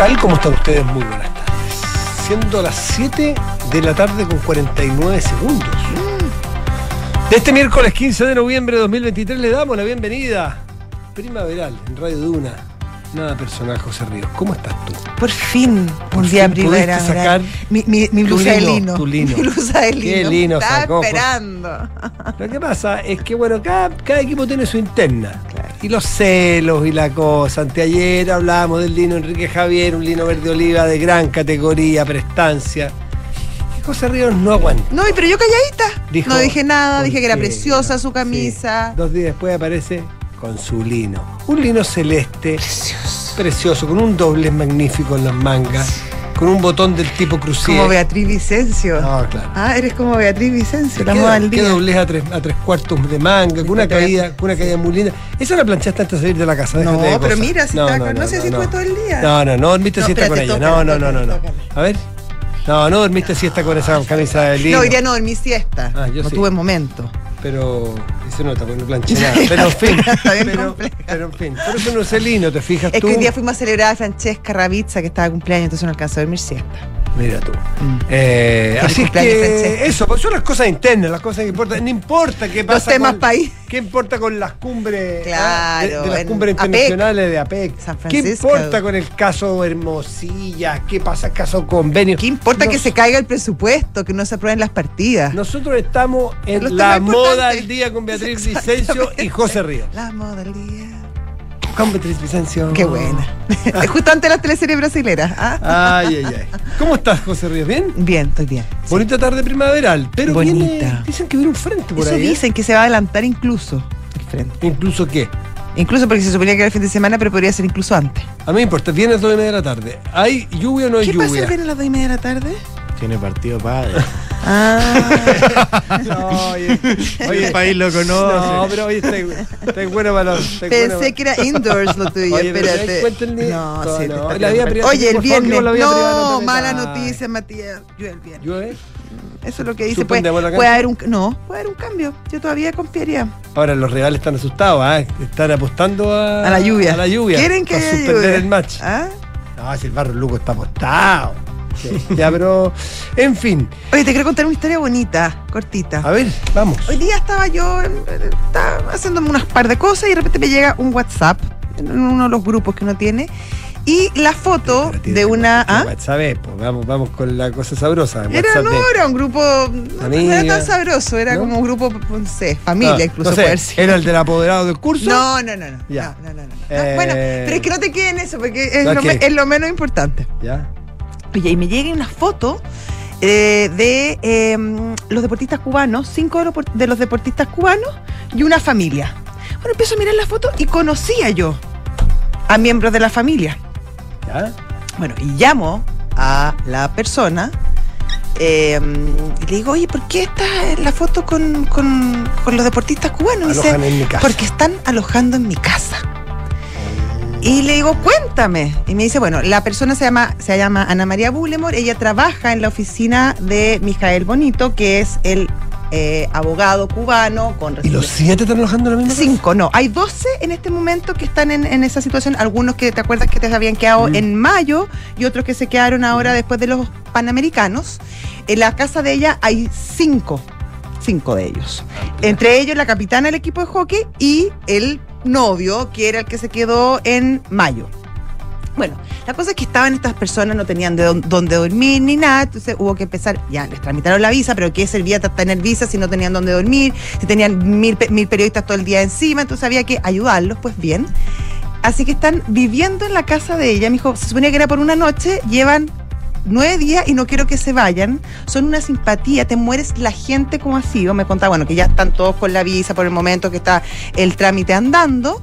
tal? ¿Cómo están ustedes? Muy buenas tardes. Siendo las 7 de la tarde con 49 segundos. De este miércoles 15 de noviembre de 2023 le damos la bienvenida primaveral en Radio Duna. Nada personal, José Ríos. ¿Cómo estás tú? Por fin, Por un día fin pudiste primavera. sacar mi, mi, blusa de lino, tu lino. Mi blusa de lino. Qué lino Estaba sacó, pues. esperando. Lo que pasa es que, bueno, cada, cada equipo tiene su interna. Y los celos y la cosa. Anteayer hablábamos del lino Enrique Javier, un lino verde oliva de gran categoría, prestancia. Y José Ríos no aguanta. No, y pero yo calladita. Dijo, no dije nada, ¿por dije que era preciosa su Sí. camisa. Dos días después aparece con su lino. Un lino celeste, Precioso. precioso, con un doblez magnífico en las mangas, con un botón del tipo crucier. Como Beatriz Vicencio. No, claro. Ah, eres como Beatriz Vicencio, ¿Qué, moda del qué día. doblez a tres, a tres cuartos de manga, con una caída, con una caída muy linda. Esa la planchaste antes de salir de la casa. No, de pero mira, si estaba con- no sé si fue todo el día. No, no, no dormiste No, siesta con ella. No, no, no, no, no. A ver. No, no dormiste siesta con esa camisa de lino. No, hoy día no dormí siesta. Ah, yo no sí. tuve momento. Pero se nota, porque no planché nada. Pero en fin. Pero, en fin. Por eso no sé lino, ¿te fijas Es tú? que hoy día fuimos a celebrar a Francesca Ravizza, que estaba de cumpleaños, entonces no alcanzó a dormir siesta. Mira tú. Mm. Eh, así es que eso, pues son las cosas internas, las cosas que importan. No importa qué pasa. Los temas con- país. ¿Qué importa con las cumbres? Claro, ah, de, de las cumbres APEC, internacionales de APEC. San ¿Qué importa con el caso Hermosilla? ¿Qué pasa el caso convenio? ¿Qué importa que se caiga el presupuesto, que no se aprueben las partidas? Nosotros estamos en la moda del día con Beatriz Vicencio y José Ríos. La moda del día. Con Beatriz Vicencio. Qué buena. Justo antes de las teleseries brasileras. ¿ah? Ay, ay, ay. ¿Cómo estás, José Ríos? ¿Bien? Bien, estoy bien. Bonita tarde primaveral, pero Bonita. viene- dicen que viene un frente por Eso ahí. ¿eh? dicen que se va a adelantar incluso el frente. Incluso qué. Incluso porque se suponía que era el fin de semana, pero podría ser incluso antes. A mí me importa, viene a las 2 y media de la tarde. ¿Hay lluvia o no hay ¿Qué pasa lluvia? el viernes a las 2 y media de la tarde? Tiene partido padre. Ah, No, oye, Oye, el país lo conoce. No, pero oye, está, está bueno para los. bueno pensé que era indoors lo tuyo, Oye, espérate. No, no, sí, no, te está la vida bien. privada, Oye, el viernes. no No, mala noticia, Matías. Llueve el viernes. ¿Llueve? Eso es lo que dice. Puede, ¿Suspendemos la puede haber un no, puede haber un cambio. Yo todavía confiaría. Ahora los rivales están asustados, ¿ah? Están apostando a, A la lluvia. A la lluvia. ¿Quieren que haya suspender lluvia? el match. ¿Ah? No, si el barro Luco está apostado. Sí, ya, pero. En fin. Oye, te quiero contar una historia bonita, cortita. A ver, vamos. Hoy día estaba yo estaba haciéndome unas par de cosas y de repente me llega un WhatsApp en uno de los grupos que uno tiene y la foto tiene de una ¿ah? WhatsApp es, pues, vamos, vamos con la cosa sabrosa. era no de- era un grupo no, no era tan sabroso era ¿No? como un grupo no sé familia Ah, incluso no sé, puede ser. ¿Era el del apoderado del curso? no no no no, Ya. no, no, no, no. Eh. bueno pero es que no te quede en eso porque es lo menos importante Ya. Oye, y me llega una foto eh, de eh, los deportistas cubanos, cinco de los, por- de los deportistas cubanos y una familia. Bueno, empiezo a mirar la foto y conocía yo a miembros de la familia. Ya. Bueno, y llamo a la persona eh, y le digo, oye, ¿por qué está la foto con, con- con los deportistas cubanos? Dice, porque están alojando en mi casa. Y le digo, cuéntame. Y me dice, bueno, la persona se llama, se llama Ana María Bullemor, ella trabaja en la oficina de Mijael Bonito, que es el eh, abogado cubano con ¿Y los siete están alojando en la misma? Cinco, no. Hay 12 en este momento que están en, en esa situación. Algunos que te acuerdas que te habían quedado Mm. en mayo y otros que se quedaron ahora después de los panamericanos. En la casa de ella hay cinco. Cinco de ellos. Entre ellos la capitana del equipo de hockey y el novio, que era el que se quedó en mayo. Bueno, la cosa es que estaban estas personas, no tenían de dónde, dormir ni nada, entonces hubo que empezar, ya les tramitaron la visa, pero ¿qué servía tener visa si no tenían dónde dormir? Si tenían mil, mil periodistas todo el día encima, entonces había que ayudarlos, pues bien. Así que están viviendo en la casa de ella. Me dijo, se suponía que era por una noche, llevan nueve días y no quiero que se vayan. Son una simpatía, te mueres la gente como ha sido. Me contaba, bueno, que ya están todos con la visa por el momento que está el trámite andando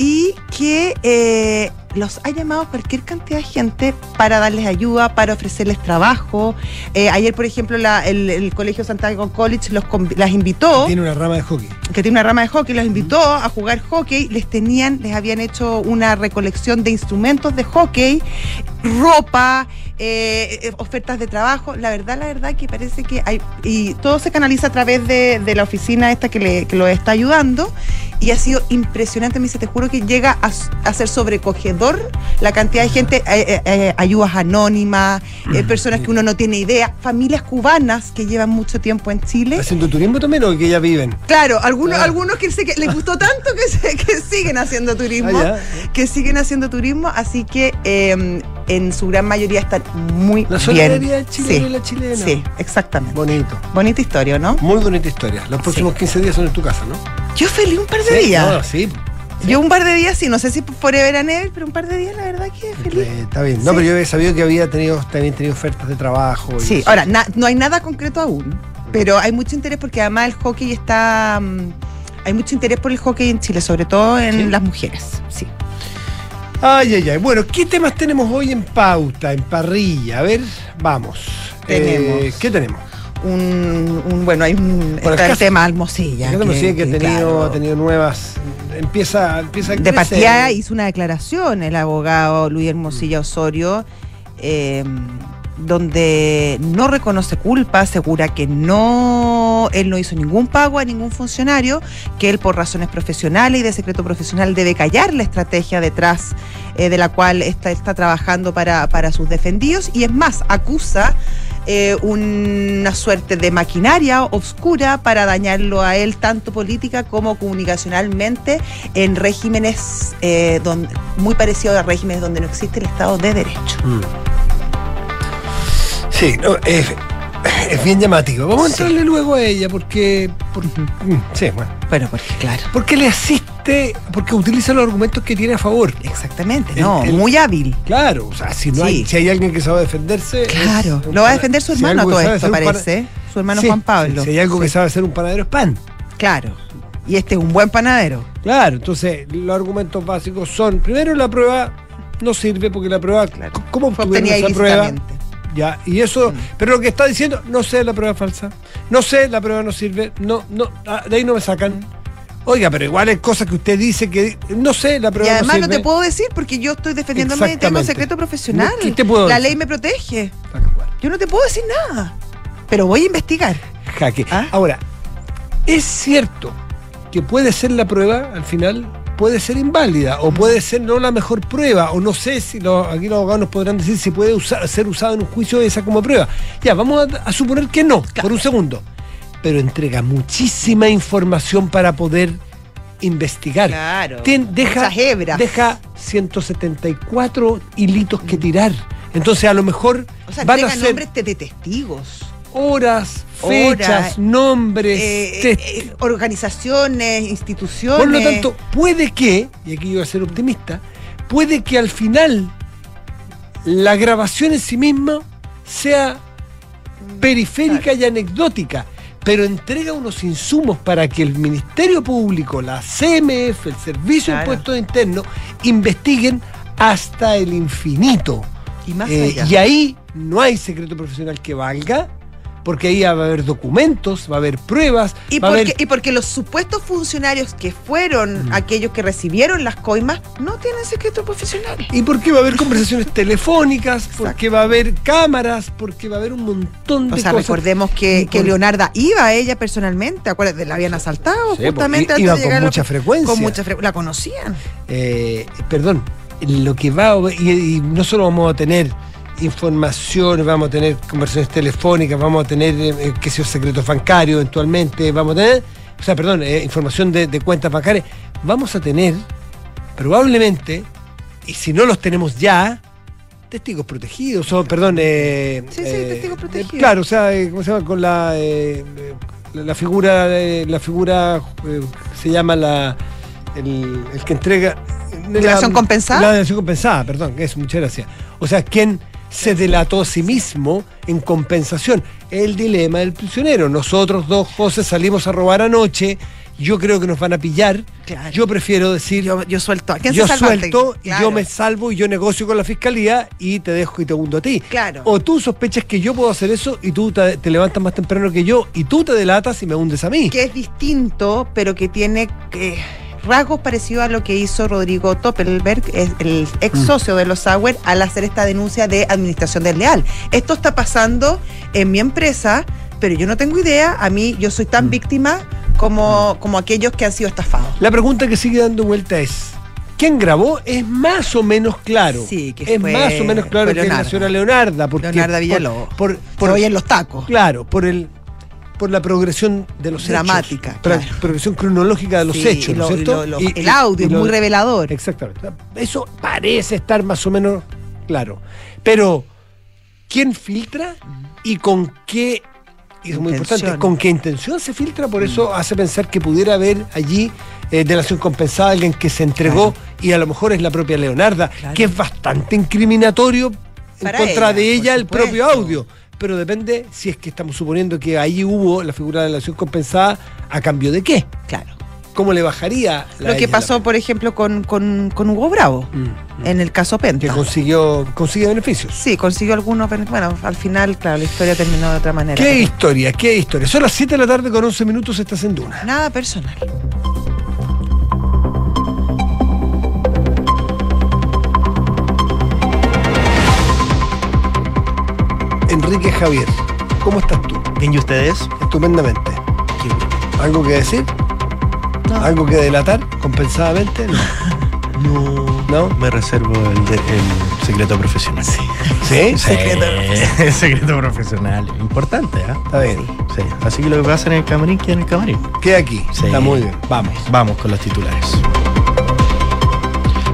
y que eh, los ha llamado cualquier cantidad de gente para darles ayuda, para ofrecerles trabajo. Eh, ayer, por ejemplo, la- el, el Colegio Santiago College los, las invitó Tiene una rama de hockey. que tiene una rama de hockey, los invitó a jugar hockey, les tenían, les habían hecho una recolección de instrumentos de hockey, ropa, eh, eh, ofertas de trabajo. La verdad, la verdad que parece que hay, y todo se canaliza a través de, de la oficina esta que, le, que lo está ayudando. Y ha sido impresionante, me dice, te juro que llega a, ser sobrecogedor la cantidad de gente, eh, ayudas anónimas, eh, personas que uno no tiene idea, familias cubanas que llevan mucho tiempo en Chile. ¿Haciendo turismo también o que ya viven? Claro, algunos, Ah. algunos que, se- que les gustó tanto que, se- que siguen haciendo turismo, Ah, que siguen haciendo turismo, así que eh, en su gran mayoría están muy La bien. solidaridad chilena Sí, y la chilena. Sí, exactamente. Bonito. Bonita historia, ¿no? Muy bonita historia. Los próximos 15 días son en tu casa, ¿no? Yo feliz un par de Sí, días. no, sí. Yo un par de días, sí, no sé si forever and ever, pero un par de días la verdad que feliz. Eh, está bien. No, Sí. pero yo he sabido que había tenido, también tenido ofertas de trabajo. y Sí, ahora, na- no hay nada concreto aún, pero hay mucho interés porque además el hockey está... mm, hay mucho interés por el hockey en Chile, sobre todo en ¿Sí? las mujeres. Sí. Ay, ay, ay. Bueno, ¿qué temas tenemos hoy en pauta, en parrilla? A ver, vamos. Tenemos. Eh, ¿Qué tenemos? un, un- bueno, hay un está el tema Almosilla. Ya que, que, que ha tenido, claro, ha tenido nuevas. Empieza, empieza a de partida hizo una declaración el abogado Luis Hermosilla Osorio, eh, donde no reconoce culpa, asegura que no, él no hizo ningún pago a ningún funcionario, que él por razones profesionales y de secreto profesional debe callar la estrategia detrás eh, de la cual está, está trabajando para, para sus defendidos y es más, acusa eh, una suerte de maquinaria oscura para dañarlo a él tanto política como comunicacionalmente en regímenes eh, muy parecidos a regímenes donde no existe el Estado de Derecho. Mm. Sí, es bien llamativo. Vamos a entrarle luego a ella porque. por- mm, sí, bueno. Bueno, porque claro. Porque le asiste, porque utiliza los argumentos que tiene a favor. Exactamente, El- no, el- muy hábil. Claro, o sea, si no hay, si hay alguien que sabe defenderse. Claro, lo va a defender su si hermano algo todo esto, parece. Su hermano Sí, Juan Pablo. Si hay algo que sabe hacer un panadero es pan. Claro. Y este es un buen panadero. Claro, entonces los argumentos básicos son, primero la prueba no sirve porque la prueba, Claro. ¿cómo obtuvieron esa prueba? Ya, y eso, Mm. pero lo que está diciendo, no sé, la prueba falsa, no sé, la prueba no sirve, no, no, ah, de ahí no me sacan. Oiga, pero igual hay cosas que usted dice que, no sé, la Y prueba además no te puedo decir porque yo estoy defendiéndome y tengo secreto profesional. No, ¿qué te puedo La decir? ley me protege. Yo no te puedo decir nada. Pero voy a investigar. Jaque. ¿Ah? Ahora, es cierto que puede ser la prueba, al final, puede ser inválida, o puede ser no la mejor prueba, o no sé si aquí los abogados nos podrán decir si puede usar- ser usada en un juicio esa como prueba. Ya, vamos a, a suponer que no, por un segundo. Pero entrega muchísima información para poder investigar. Claro. Tien- deja, deja 174 hilitos que tirar. Entonces, a lo mejor O sea, van a ser nombres de testigos. Horas, Horas, fechas, nombres, eh, test- eh, organizaciones, instituciones. Por lo tanto, puede que, y aquí yo voy a ser optimista, puede que al final la grabación en sí misma sea periférica y anecdótica, pero entrega unos insumos para que el Ministerio Público, la CMF, el Servicio de. Impuestos Internos, investiguen hasta el infinito. y más Eh, allá. y ahí no hay secreto profesional que valga, porque ahí va a haber documentos, va a haber pruebas, Y va a porque, haber y porque los supuestos funcionarios que fueron Mm. aquellos que recibieron las coimas no tienen secreto profesional. Y porque va a haber conversaciones telefónicas, porque va a haber cámaras, porque va a haber un montón de O sea, cosas. recordemos que, que Leonarda iba a ella personalmente, acuérdate, la habían asaltado Sí, justamente antes iba de con llegar la- mucha frecuencia. Con mucha frecuencia. La conocían. Eh, perdón, lo que va a, y, y no solo vamos a tener información, vamos a tener conversaciones telefónicas, vamos a tener, eh, eh, qué sé yo, secretos bancarios eventualmente, vamos a tener, o sea, perdón, eh, información de, de cuentas bancarias, vamos a tener probablemente, y si no los tenemos ya, testigos protegidos, o perdón, eh, Sí, sí, testigos protegidos. claro, o sea, ¿cómo se llama? Con la, la figura, la figura se llama la, el, el que entrega... ¿Delación compensada? La delación compensada, perdón, eso, muchas gracias. O sea, quien se delató a sí mismo en compensación. El dilema del prisionero. Nosotros dos, José, salimos a robar anoche. Yo creo que nos van a pillar. Claro. Yo prefiero decir, yo, Yo, yo suelto. ¿A quién se salva suelto, antes? y Claro. yo me salvo y yo negocio con la fiscalía y te dejo y te hundo a ti. Claro. O tú sospechas que yo puedo hacer eso y tú te, te levantas más temprano que yo y tú te delatas y me hundes a mí. que es distinto, pero que tiene que rasgos parecidos a lo que hizo Rodrigo Toppelberg, el ex Mm. socio de los Sauer, al hacer esta denuncia de administración desleal. Esto está pasando en mi empresa, pero yo no tengo idea. A mí, yo soy tan Mm. víctima como, como aquellos que han sido estafados. La pregunta que sigue dando vuelta es: ¿quién grabó? Es más o menos claro. Sí, que es fue- más o menos claro que es la Leonardo. señora Leonarda. Porque Leonarda por- Villalobos. Por, Por por- hoy en los tacos. Claro, por el por la progresión de los Dramática, hechos. Claro. Progresión cronológica de los Sí, hechos, y ¿no es cierto? lo- lo- Y- el audio y es muy revelador. Exactamente. Eso parece estar más o menos claro. Pero, ¿quién filtra y con qué? Y es muy Intención. importante, ¿con qué intención se filtra? Por eso hace pensar que pudiera haber allí eh, delación compensada, alguien que se entregó y a lo mejor es la propia Leonarda, Claro. que es bastante incriminatorio en contra ella, de ella el propio audio. Pero depende si es que estamos suponiendo que ahí hubo la figura de delación compensada, ¿a cambio de qué? Claro. ¿Cómo le bajaría la Lo que pasó, por ejemplo, con, con, con Hugo Bravo, la- Mm, mm. en el caso que Penta. consiguió, consigue beneficios. Sí, consiguió algunos, pero bueno, al final, claro, la historia terminó de otra manera. ¿Qué pero historia? ¿Qué historia? Son las 7 de la tarde con 11 minutos, estás en Duna. Nada personal. Enrique Javier, ¿cómo estás tú? Bien, ¿y ustedes? Estupendamente. Qué bueno. ¿Algo que decir? No. ¿Algo que delatar compensadamente? No. No, ¿No? me reservo el, de- el secreto profesional. Sí. ¿Sí? Secreto, secreto profesional. Importante, ¿ah? Está bien. Sí. Así que lo que pasa en el camarín queda en el camarín. Queda aquí. Sí. Está muy bien. Vamos. Vamos con los titulares.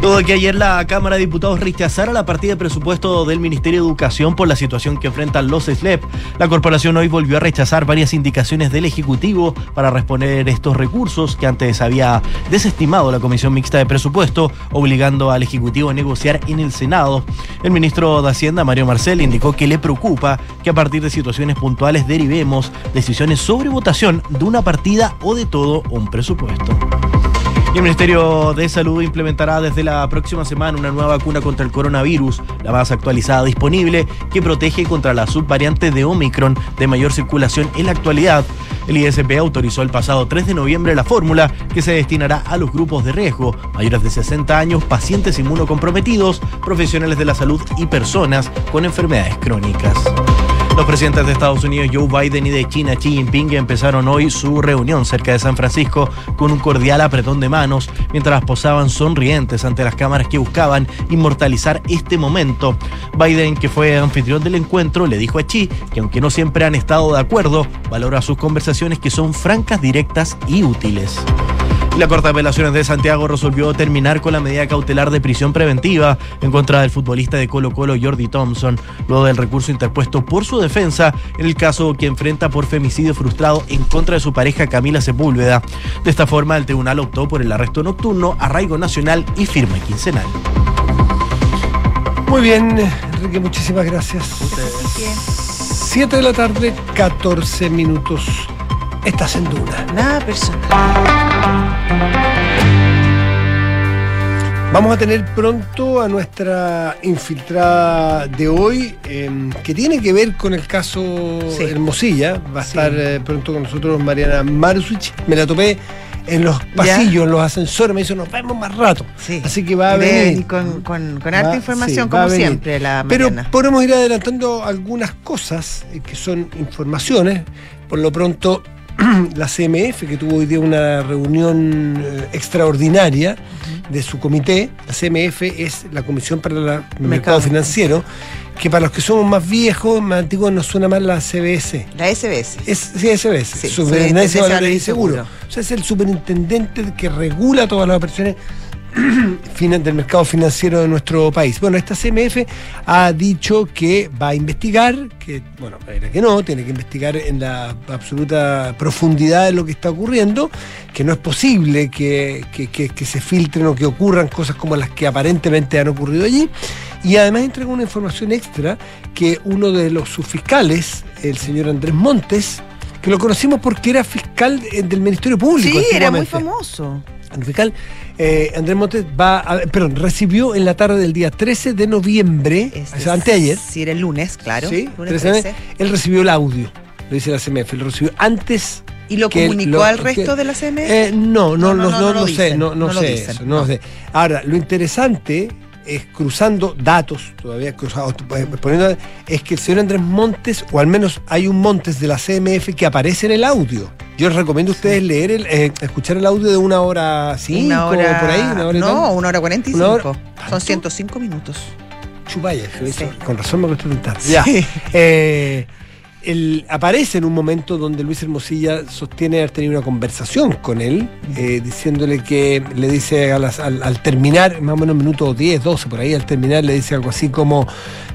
Luego de que ayer la Cámara de Diputados rechazara la partida de presupuesto del Ministerio de Educación por la situación que enfrentan los SLEP, la corporación hoy volvió a rechazar varias indicaciones del Ejecutivo para responder estos recursos que antes había desestimado la Comisión Mixta de Presupuesto, obligando al Ejecutivo a negociar en el Senado. El ministro de Hacienda, Mario Marcel, indicó que le preocupa que a partir de situaciones puntuales derivemos decisiones sobre votación de una partida o de todo un presupuesto. Y el Ministerio de Salud implementará desde la próxima semana una nueva vacuna contra el coronavirus, la más actualizada disponible, que protege contra la subvariante de Omicron de mayor circulación en la actualidad. El ISP autorizó el pasado 3 de noviembre la fórmula que se destinará a los grupos de riesgo, mayores de 60 años, pacientes inmunocomprometidos, profesionales de la salud y personas con enfermedades crónicas. Los presidentes de Estados Unidos, Joe Biden, y de China, Xi Jinping, empezaron hoy su reunión cerca de San Francisco con un cordial apretón de manos, mientras posaban sonrientes ante las cámaras que buscaban inmortalizar este momento. Biden, que fue anfitrión del encuentro, le dijo a Xi que aunque no siempre han estado de acuerdo, valora sus conversaciones que son francas, directas y útiles. La Corte de Apelaciones de Santiago resolvió terminar con la medida cautelar de prisión preventiva en contra del futbolista de Colo Colo Jordi Thompson, luego del recurso interpuesto por su defensa en el caso que enfrenta por femicidio frustrado en contra de su pareja Camila Sepúlveda. De esta forma, el tribunal optó por el arresto nocturno, arraigo nacional y firma quincenal. Muy bien, Enrique, muchísimas gracias. 7 de la tarde, 14 minutos. Estás en Duna. Nada personal. Vamos a tener pronto a nuestra infiltrada de hoy, eh, que tiene que ver con el caso Sí. Hermosilla. Va a Sí. estar eh, pronto con nosotros Mariana Marusich. Me la topé en los pasillos, en los ascensores. Me dijo, nos vemos más rato. Sí. Así que va a venir. con, con, con harta información, sí, como siempre, la Pero mañana. podemos ir adelantando algunas cosas eh, que son informaciones. Por lo pronto, la CMF, que tuvo hoy día una reunión eh, extraordinaria de su comité, la CMF es la Comisión para el Mercado, Mercado. Financiero, que para los que somos más viejos, más antiguos, nos suena más la CBS. La SBS. Es sí, SBS, Sí, Superintendencia de Valores y. Seguro. O sea, es el superintendente que regula todas las operaciones del mercado financiero de nuestro país. Bueno, esta CMF ha dicho que va a investigar, que, bueno, era que no, tiene que investigar en la absoluta profundidad de lo que está ocurriendo, que no es posible que, que- que- que se filtren o que ocurran cosas como las que aparentemente han ocurrido allí. Y además entregó una información extra que uno de los subfiscales, el señor Andrés Montes, que lo conocimos porque era fiscal eh, del Ministerio Público. Sí, era muy famoso. El fiscal eh, Andrés Montes va a, perdón, recibió en la tarde del día 13 de noviembre, Es o sea, anteayer, Sí, era el lunes, claro. ¿sí? Lunes 13 de 13. él recibió el audio, lo dice la CMF, lo recibió antes ¿Y lo que comunicó lo- al que- resto de la CMF? Eh, no, no, No, no, no, no, no lo sé, no, no sé eso, no no. sé. Ahora, lo interesante es cruzando datos, todavía cruzados, eh, poniendo, es que el señor Andrés Montes, o al menos hay un Montes de la CMF que aparece en el audio. Yo les recomiendo a ustedes leer el, eh, escuchar el audio de una hora cinco, una hora, por ahí, una hora no, una hora cuarenta y cinco. Son 105 minutos. Chupaya, Sí. con razón me costó tanto. Sí. Ya. Eh, el- aparece en un momento donde Luis Hermosilla sostiene haber tenido una conversación con él, eh, diciéndole que le dice a las- al, al terminar, más o menos minuto 10, 12 por ahí, al terminar le dice algo así como,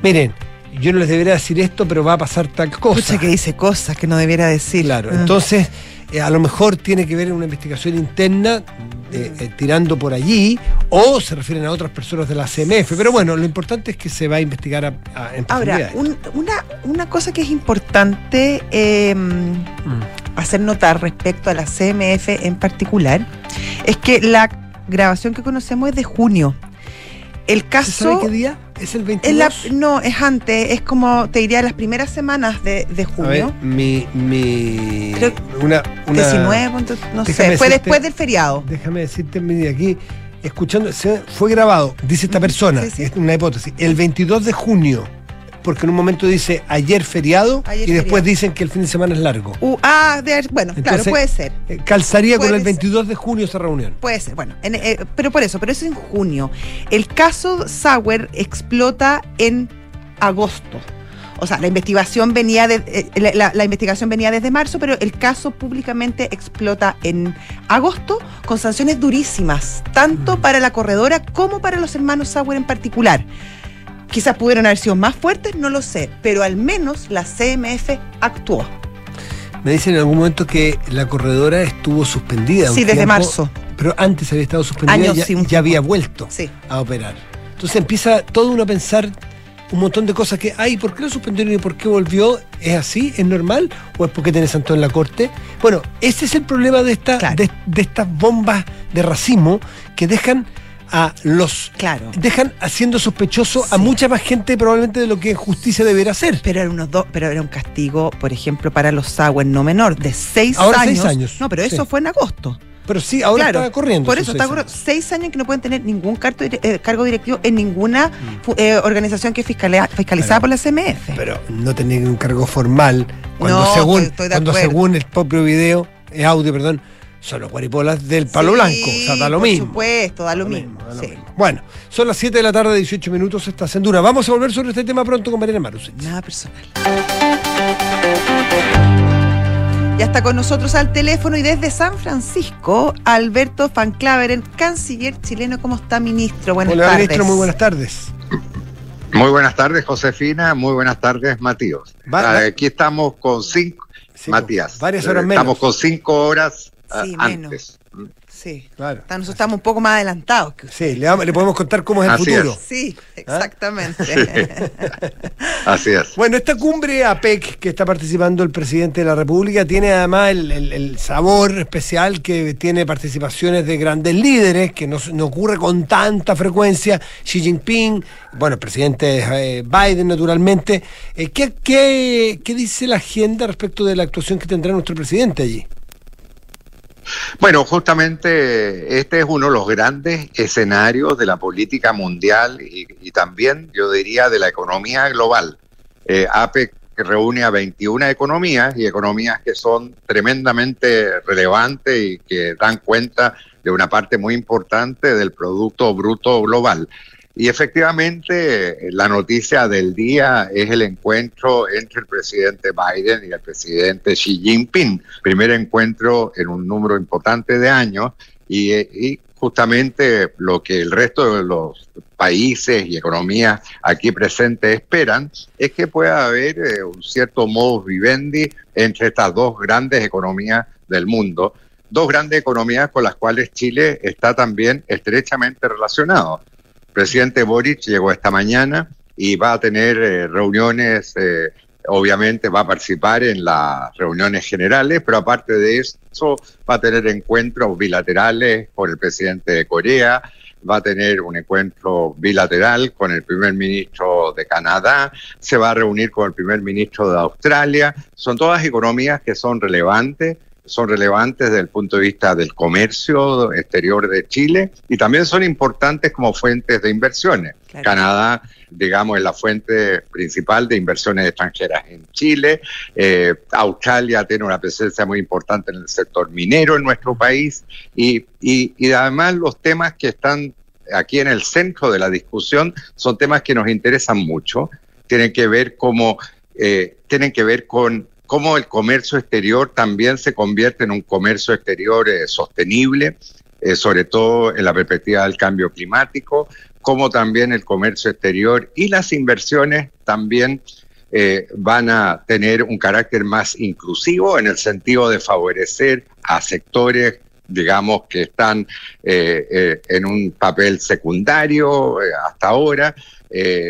miren, yo no les debería decir esto, pero va a pasar tal cosa. Pucha que dice cosas que no debiera decir. Claro, Ah. entonces eh, a lo mejor tiene que ver en una investigación interna eh, eh, tirando por allí o se refieren a otras personas de la CMF, pero bueno, lo importante es que se va a investigar a, a- en Ahora, un- una, una cosa que es importante eh, Mm. hacer notar respecto a la CMF en particular es que la grabación que conocemos es de junio. El ¿Se caso... sabe qué día? ¿Es el 22? es la- no, es antes, es como, te diría, las primeras semanas de, de a ver, junio. mi... mi Creo- una, una- 19, punto- no sé, fue decirte- después del feriado. Déjame decirte, mira, aquí, escuchando, se- fue grabado, dice esta persona, Sí, sí. es una hipótesis, el 22 de junio, porque en un momento dice ayer feriado Ayer y después feriado. dicen que el fin de semana es largo. Uh, ah, de- bueno, claro, Entonces, puede ser. Eh, Calzaría con el ser. 22 de junio esa reunión. Puede ser, bueno, en- eh, pero por eso, pero eso es en junio. El caso Sauer explota en agosto. O sea, la investigación venía de, eh, la, la- la investigación venía desde marzo, pero el caso públicamente explota en agosto con sanciones durísimas, tanto Mm. para la corredora como para los hermanos Sauer en particular. Quizás pudieron haber sido más fuertes, no lo sé, pero al menos la CMF actuó. Me dicen en algún momento que la corredora estuvo suspendida. Sí, desde tiempo, marzo. Pero antes había estado suspendida Años, y ya, sí, un ya había vuelto Sí. a operar. Entonces empieza todo uno a pensar un montón de cosas que, ay, ¿por qué lo suspendieron y por qué volvió? ¿Es así? ¿Es normal? ¿O es porque tiene santo en la corte? Bueno, ese es el problema de, esta, Claro. de, de estas bombas de racismo que dejan a los... Claro. Dejan haciendo sospechoso a mucha más gente probablemente de lo que justicia deberá hacer. Pero era, unos dos, pero era un castigo, por ejemplo, para los Sauer no menor, de seis Ahora años. seis años, No, pero eso sí. fue en agosto. Pero sí, ahora claro, está corriendo. Por eso está corriendo. Seis años que no pueden tener ningún cargo, eh, cargo directivo en ninguna Mm. eh, organización que es fiscalizada por la CMF. pero no tener un cargo formal cuando No, según estoy- estoy de cuando según el propio video eh, audio perdón son los guaripolas del palo Sí, blanco o sea da lo por mismo supuesto, da lo, Da mismo. da lo sí. mismo. bueno son las 7 de la tarde 18 minutos esta sendura vamos a volver sobre este tema pronto con Mariana Marus Nada personal. Ya está con nosotros al teléfono y desde San Francisco, Alberto Van Claveren, canciller chileno. ¿Cómo está, ministro? Buenas hola tardes. ministro muy buenas tardes Muy buenas tardes, Josefina. Muy buenas tardes, Matías. Aquí estamos con cinco, Sí, Matías. varias horas menos Estamos con cinco horas Sí, antes. Sí. claro Está- Nosotros estamos un poco más adelantados que usted. sí le, vamos- le podemos contar cómo es el Así futuro es. Sí, ¿Ah? exactamente. Así es. Bueno, esta cumbre APEC que está participando el presidente de la República tiene además el, el- el sabor especial que tiene participaciones de grandes líderes, que no, no ocurre con tanta frecuencia. Xi Jinping, bueno, el presidente eh, Biden, naturalmente. Eh, ¿qué, qué, qué dice la agenda respecto de la actuación que tendrá nuestro presidente allí? Bueno, justamente este es uno de los grandes escenarios de la política mundial y, también, yo diría, de la economía global. Eh, APEC reúne a 21 economías y economías que son tremendamente relevantes y que dan cuenta de una parte muy importante del Producto Bruto Global. Y efectivamente, eh, la noticia del día es el encuentro entre el presidente Biden y el presidente Xi Jinping. Primer encuentro en un número importante de años y, eh, justamente lo que el resto de los países y economías aquí presentes esperan es que pueda haber eh, un cierto modus vivendi entre estas dos grandes economías del mundo, dos grandes economías con las cuales Chile está también estrechamente relacionado. Presidente Boric llegó esta mañana y va a tener eh, reuniones, eh, obviamente va a participar en las reuniones generales, pero aparte de eso va a tener encuentros bilaterales con el presidente de Corea, va a tener un encuentro bilateral con el primer ministro de Canadá, se va a reunir con el primer ministro de Australia. Son todas economías que son relevantes, son relevantes desde el punto de vista del comercio exterior de Chile y también son importantes como fuentes de inversiones. Canadá, digamos, es la fuente principal de inversiones extranjeras en Chile. Eh, Australia tiene una presencia muy importante en el sector minero en nuestro país y, y además los temas que están aquí en el centro de la discusión son temas que nos interesan mucho. Tienen que ver cómo, eh, tienen que ver con cómo el comercio exterior también se convierte en un comercio exterior eh, sostenible, eh, sobre todo en la perspectiva del cambio climático, cómo también el comercio exterior y las inversiones también van a tener un carácter más inclusivo en el sentido de favorecer a sectores digamos, que están eh, eh, en un papel secundario eh, hasta ahora.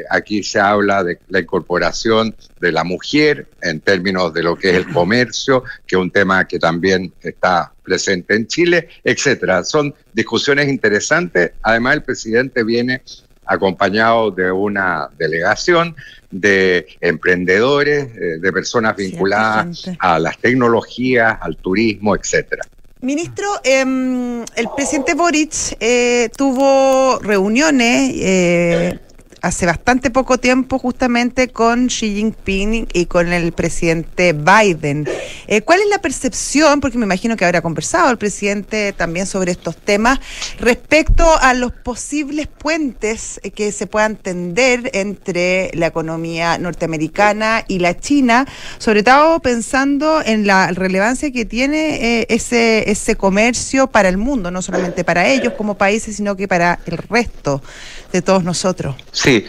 aquí se habla de la incorporación de la mujer en términos de lo que es el comercio, que es un tema que también está presente en Chile, etcétera. Son discusiones interesantes. Además, el presidente viene acompañado de una delegación de emprendedores, de personas vinculadas a las tecnologías, al turismo, etcétera. Ministro, em, el presidente Boric eh, tuvo reuniones eh, hace bastante poco tiempo justamente con Xi Jinping y con el presidente Biden. Eh, ¿Cuál es la percepción, porque me imagino que habrá conversado el presidente también sobre estos temas, respecto a los posibles puentes que se puedan tender entre la economía norteamericana y la China, sobre todo pensando en la relevancia que tiene eh, ese, ese comercio para el mundo, no solamente para ellos como países, sino que para el resto de todos nosotros? Sí.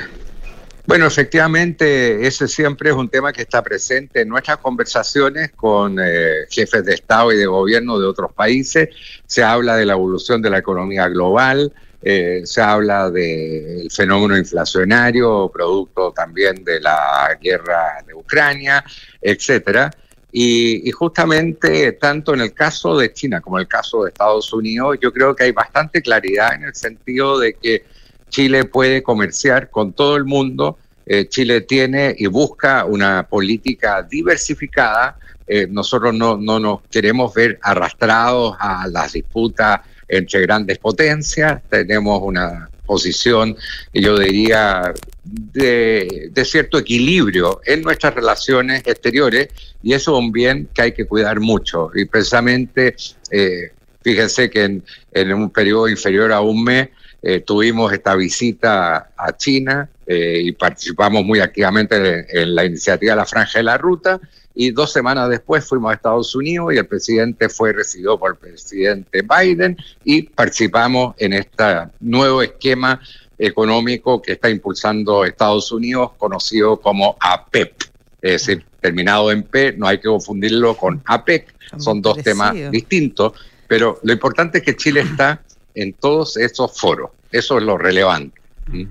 Bueno, efectivamente, ese siempre es un tema que está presente en nuestras conversaciones con eh, jefes de Estado y de gobierno de otros países. Se habla de la evolución de la economía global, eh, se habla del fenómeno inflacionario, producto también de la guerra de Ucrania, etcétera. Y, y, justamente tanto en el caso de China como en el caso de Estados Unidos, yo creo que hay bastante claridad en el sentido de que Chile puede comerciar con todo el mundo. Eh, Chile tiene y busca una política diversificada. Eh, nosotros no, no nos queremos ver arrastrados a las disputas entre grandes potencias. Tenemos una posición, yo diría, de, cierto equilibrio en nuestras relaciones exteriores y eso es un bien que hay que cuidar mucho. Y precisamente, eh, fíjense que en, en, un periodo inferior a un mes eh, tuvimos esta visita a China eh, y participamos muy activamente en, la iniciativa de la Franja de la Ruta y dos semanas después fuimos a Estados Unidos y el presidente fue recibido por el presidente Biden y participamos en este nuevo esquema económico que está impulsando Estados Unidos, conocido como APEP. E es decir, terminado en P, no hay que confundirlo con APEC, son dos temas distintos, pero lo importante es que Chile está en todos esos foros. Eso es lo relevante. ¿Mm?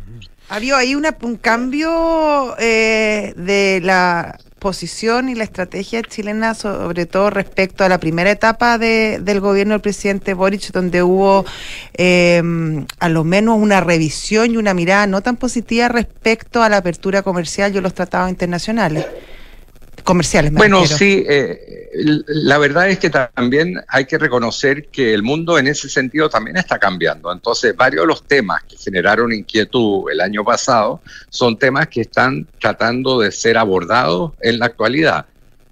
¿Había ahí una, un cambio eh, de la posición y la estrategia chilena, sobre todo respecto a la primera etapa de, del gobierno del presidente Boric, donde hubo eh, a lo menos una revisión y una mirada no tan positiva respecto a la apertura comercial y los tratados internacionales? Comerciales. bueno, sí, eh, la verdad es que también hay que reconocer que el mundo en ese sentido también está cambiando. Entonces, varios de los temas que generaron inquietud el año pasado son temas que están tratando de ser abordados en la actualidad.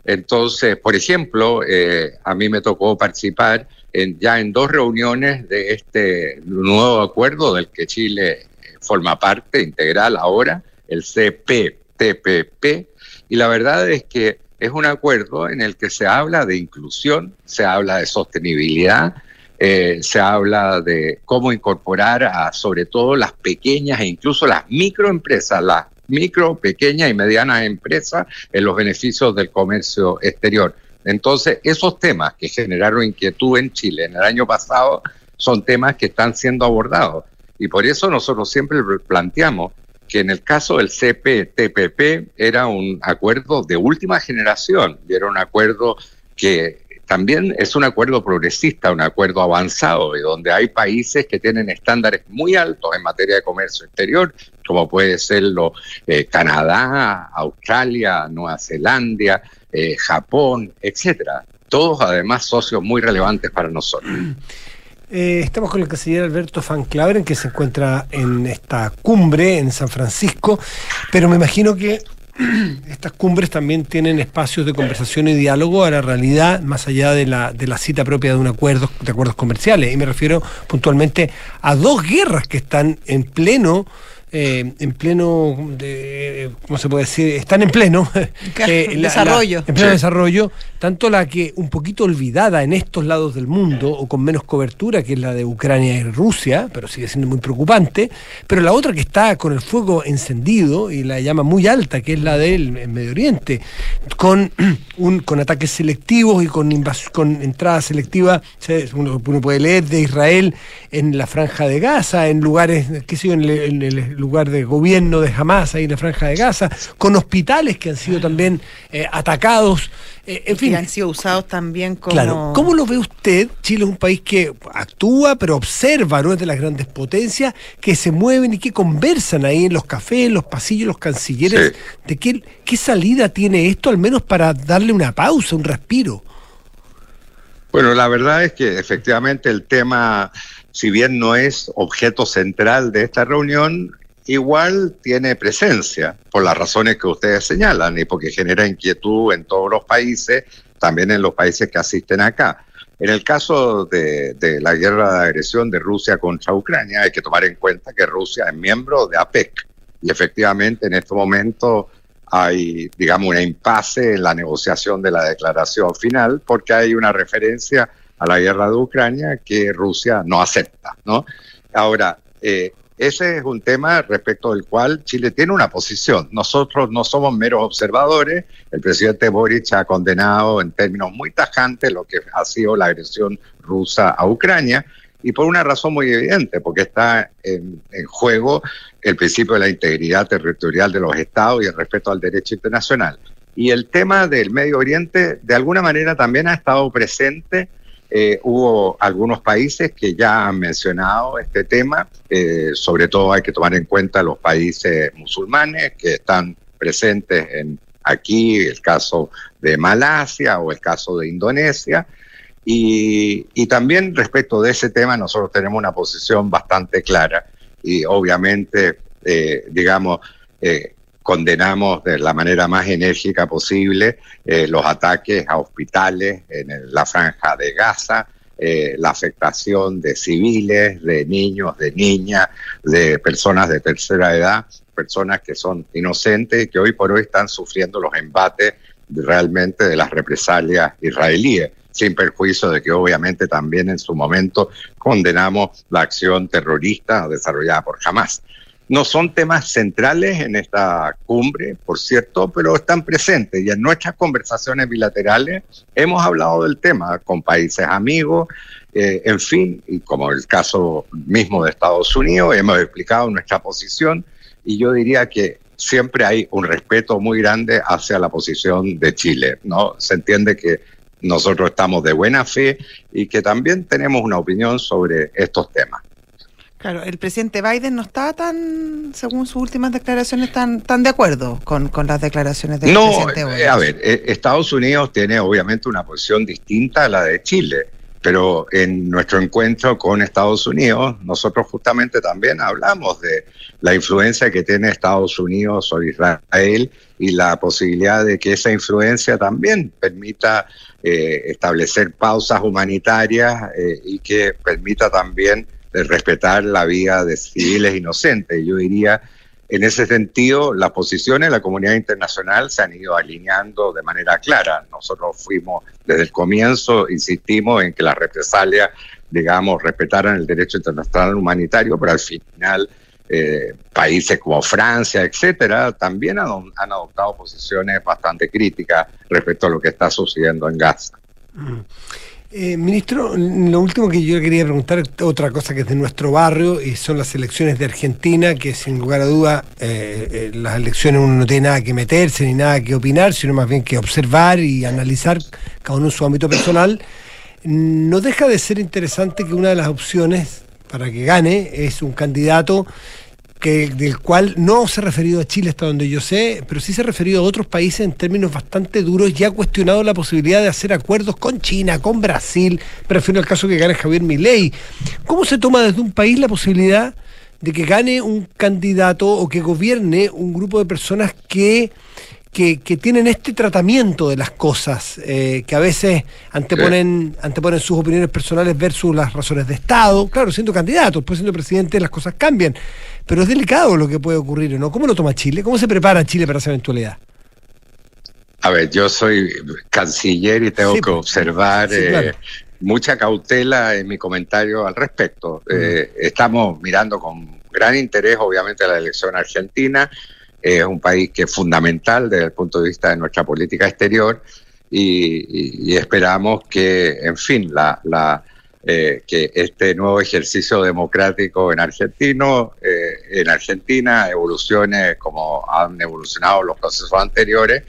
Entonces, por ejemplo, eh, a mí me tocó participar en, ya en dos reuniones de este nuevo acuerdo del que Chile forma parte integral ahora, el CPTPP, y la verdad es que es un acuerdo en el que se habla de inclusión, se habla de sostenibilidad, eh, se habla de cómo incorporar a sobre todo las pequeñas e incluso las microempresas, las micro, pequeñas y medianas empresas en los beneficios del comercio exterior. Entonces, esos temas que generaron inquietud en Chile en el año pasado son temas que están siendo abordados. Y por eso nosotros siempre planteamos que en el caso del CPTPP era un acuerdo de última generación y era un acuerdo que también es un acuerdo progresista, un acuerdo avanzado y donde hay países que tienen estándares muy altos en materia de comercio exterior, como puede serlo eh, Canadá, Australia, Nueva Zelanda, eh, Japón, etcétera. todos además socios muy relevantes para nosotros. Eh, estamos con el canciller Alberto Van Claveren, que se encuentra en esta cumbre en San Francisco, pero me imagino que estas cumbres también tienen espacios de conversación y diálogo a la realidad más allá de la, de la cita propia de un acuerdo, de acuerdos comerciales. Y me refiero puntualmente a dos guerras que están en pleno eh, en pleno, de, ¿cómo se puede decir? Están en pleno eh, desarrollo. en pleno desarrollo, tanto la que un poquito olvidada en estos lados del mundo o con menos cobertura, que es la de Ucrania y Rusia, pero sigue siendo muy preocupante, pero la otra que está con el fuego encendido y la llama muy alta, que es la del Medio Oriente, con, un, con ataques selectivos y con, con entrada selectiva, uno, puede leer, de Israel en la franja de Gaza, en lugares, qué sé yo, en el lugar de gobierno de Hamas ahí en la franja de Gaza, con hospitales que han sido también eh, atacados. Eh, en fin. Y han sido usados también como. Claro. ¿Cómo lo ve usted? Chile es un país que actúa, pero observa, ¿no? Es de las grandes potencias que se mueven y que conversan ahí en los cafés, en los pasillos, los cancilleres. ¿De qué, qué salida tiene esto, al menos para darle una pausa, un respiro? Bueno, la verdad es que efectivamente el tema, si bien no es objeto central de esta reunión, igual tiene presencia por las razones que ustedes señalan y porque genera inquietud en todos los países, también en los países que asisten acá. En el caso de, la guerra de agresión de Rusia contra Ucrania, hay que tomar en cuenta que Rusia es miembro de APEC y efectivamente en este momento hay, digamos, una impasse en la negociación de la declaración final porque hay una referencia a la guerra de Ucrania que Rusia no acepta, ¿no? Ahora, eh, ese es un tema respecto del cual Chile tiene una posición. Nosotros no somos meros observadores. El presidente Boric ha condenado en términos muy tajantes lo que ha sido la agresión rusa a Ucrania y por una razón muy evidente, porque está en, juego el principio de la integridad territorial de los estados y el respeto al derecho internacional. Y el tema del Medio Oriente, de alguna manera, también ha estado presente eh, hubo algunos países que ya han mencionado este tema, eh, sobre todo hay que tomar en cuenta los países musulmanes que están presentes en aquí, el caso de Malasia o el caso de Indonesia. Y, también respecto de ese tema nosotros tenemos una posición bastante clara y obviamente, eh, digamos, condenamos de la manera más enérgica posible eh, los ataques a hospitales en la franja de Gaza, eh, la afectación de civiles, de niños, de niñas, de personas de tercera edad, personas que son inocentes y que hoy por hoy están sufriendo los embates realmente de las represalias israelíes sin perjuicio de que obviamente también en su momento condenamos la acción terrorista desarrollada por Hamas. No son temas centrales en esta cumbre, por cierto, pero están presentes y en nuestras conversaciones bilaterales hemos hablado del tema con países amigos, eh, en fin, y como el caso mismo de Estados Unidos, hemos explicado nuestra posición y yo diría que siempre hay un respeto muy grande hacia la posición de Chile, ¿no? Se entiende que nosotros estamos de buena fe y que también tenemos una opinión sobre estos temas. Claro, el presidente Biden no estaba tan, según sus últimas declaraciones, tan, tan de acuerdo con, las declaraciones del presidente Biden. Eh, a ver, eh, Estados Unidos tiene obviamente una posición distinta a la de Chile, pero en nuestro encuentro con Estados Unidos, nosotros justamente también hablamos de la influencia que tiene Estados Unidos sobre Israel y la posibilidad de que esa influencia también permita eh, establecer pausas humanitarias y que permita también respetar la vida de civiles inocentes. Yo diría, en ese sentido, las posiciones de la comunidad internacional se han ido alineando de manera clara. Nosotros fuimos desde el comienzo, insistimos en que las represalias, digamos, respetaran el derecho internacional humanitario, pero al final eh, países como Francia, etcétera, también han, adoptado posiciones bastante críticas respecto a lo que está sucediendo en Gaza. Mm. Eh, ministro, lo último que yo quería preguntar, otra cosa que es de nuestro barrio, y son las elecciones de Argentina, que sin lugar a duda eh, eh, las elecciones uno no tiene nada que meterse ni nada que opinar, sino más bien que observar y analizar cada uno en su ámbito personal. No deja de ser interesante que una de las opciones para que gane es un candidato que, del cual no se ha referido a Chile hasta donde yo sé, pero sí se ha referido a otros países en términos bastante duros y ha cuestionado la posibilidad de hacer acuerdos con China, con Brasil, prefiero el caso que gane Javier Milei. ¿Cómo se toma desde un país la posibilidad de que gane un candidato o que gobierne un grupo de personas que que, tienen este tratamiento de las cosas, eh, que a veces anteponen, anteponen sus opiniones personales versus las razones de Estado. Claro, siendo candidato, después siendo presidente las cosas cambian, pero es delicado lo que puede ocurrir, ¿no? ¿Cómo lo toma Chile? ¿Cómo se prepara Chile para esa eventualidad? A ver, yo soy canciller y tengo que pues. observar eh, mucha cautela en mi comentario al respecto. Eh, estamos mirando con gran interés, obviamente, la elección argentina es un país que es fundamental desde el punto de vista de nuestra política exterior y, esperamos que, en fin, la, la eh, que este nuevo ejercicio democrático en argentino, eh, en Argentina evolucione como han evolucionado los procesos anteriores.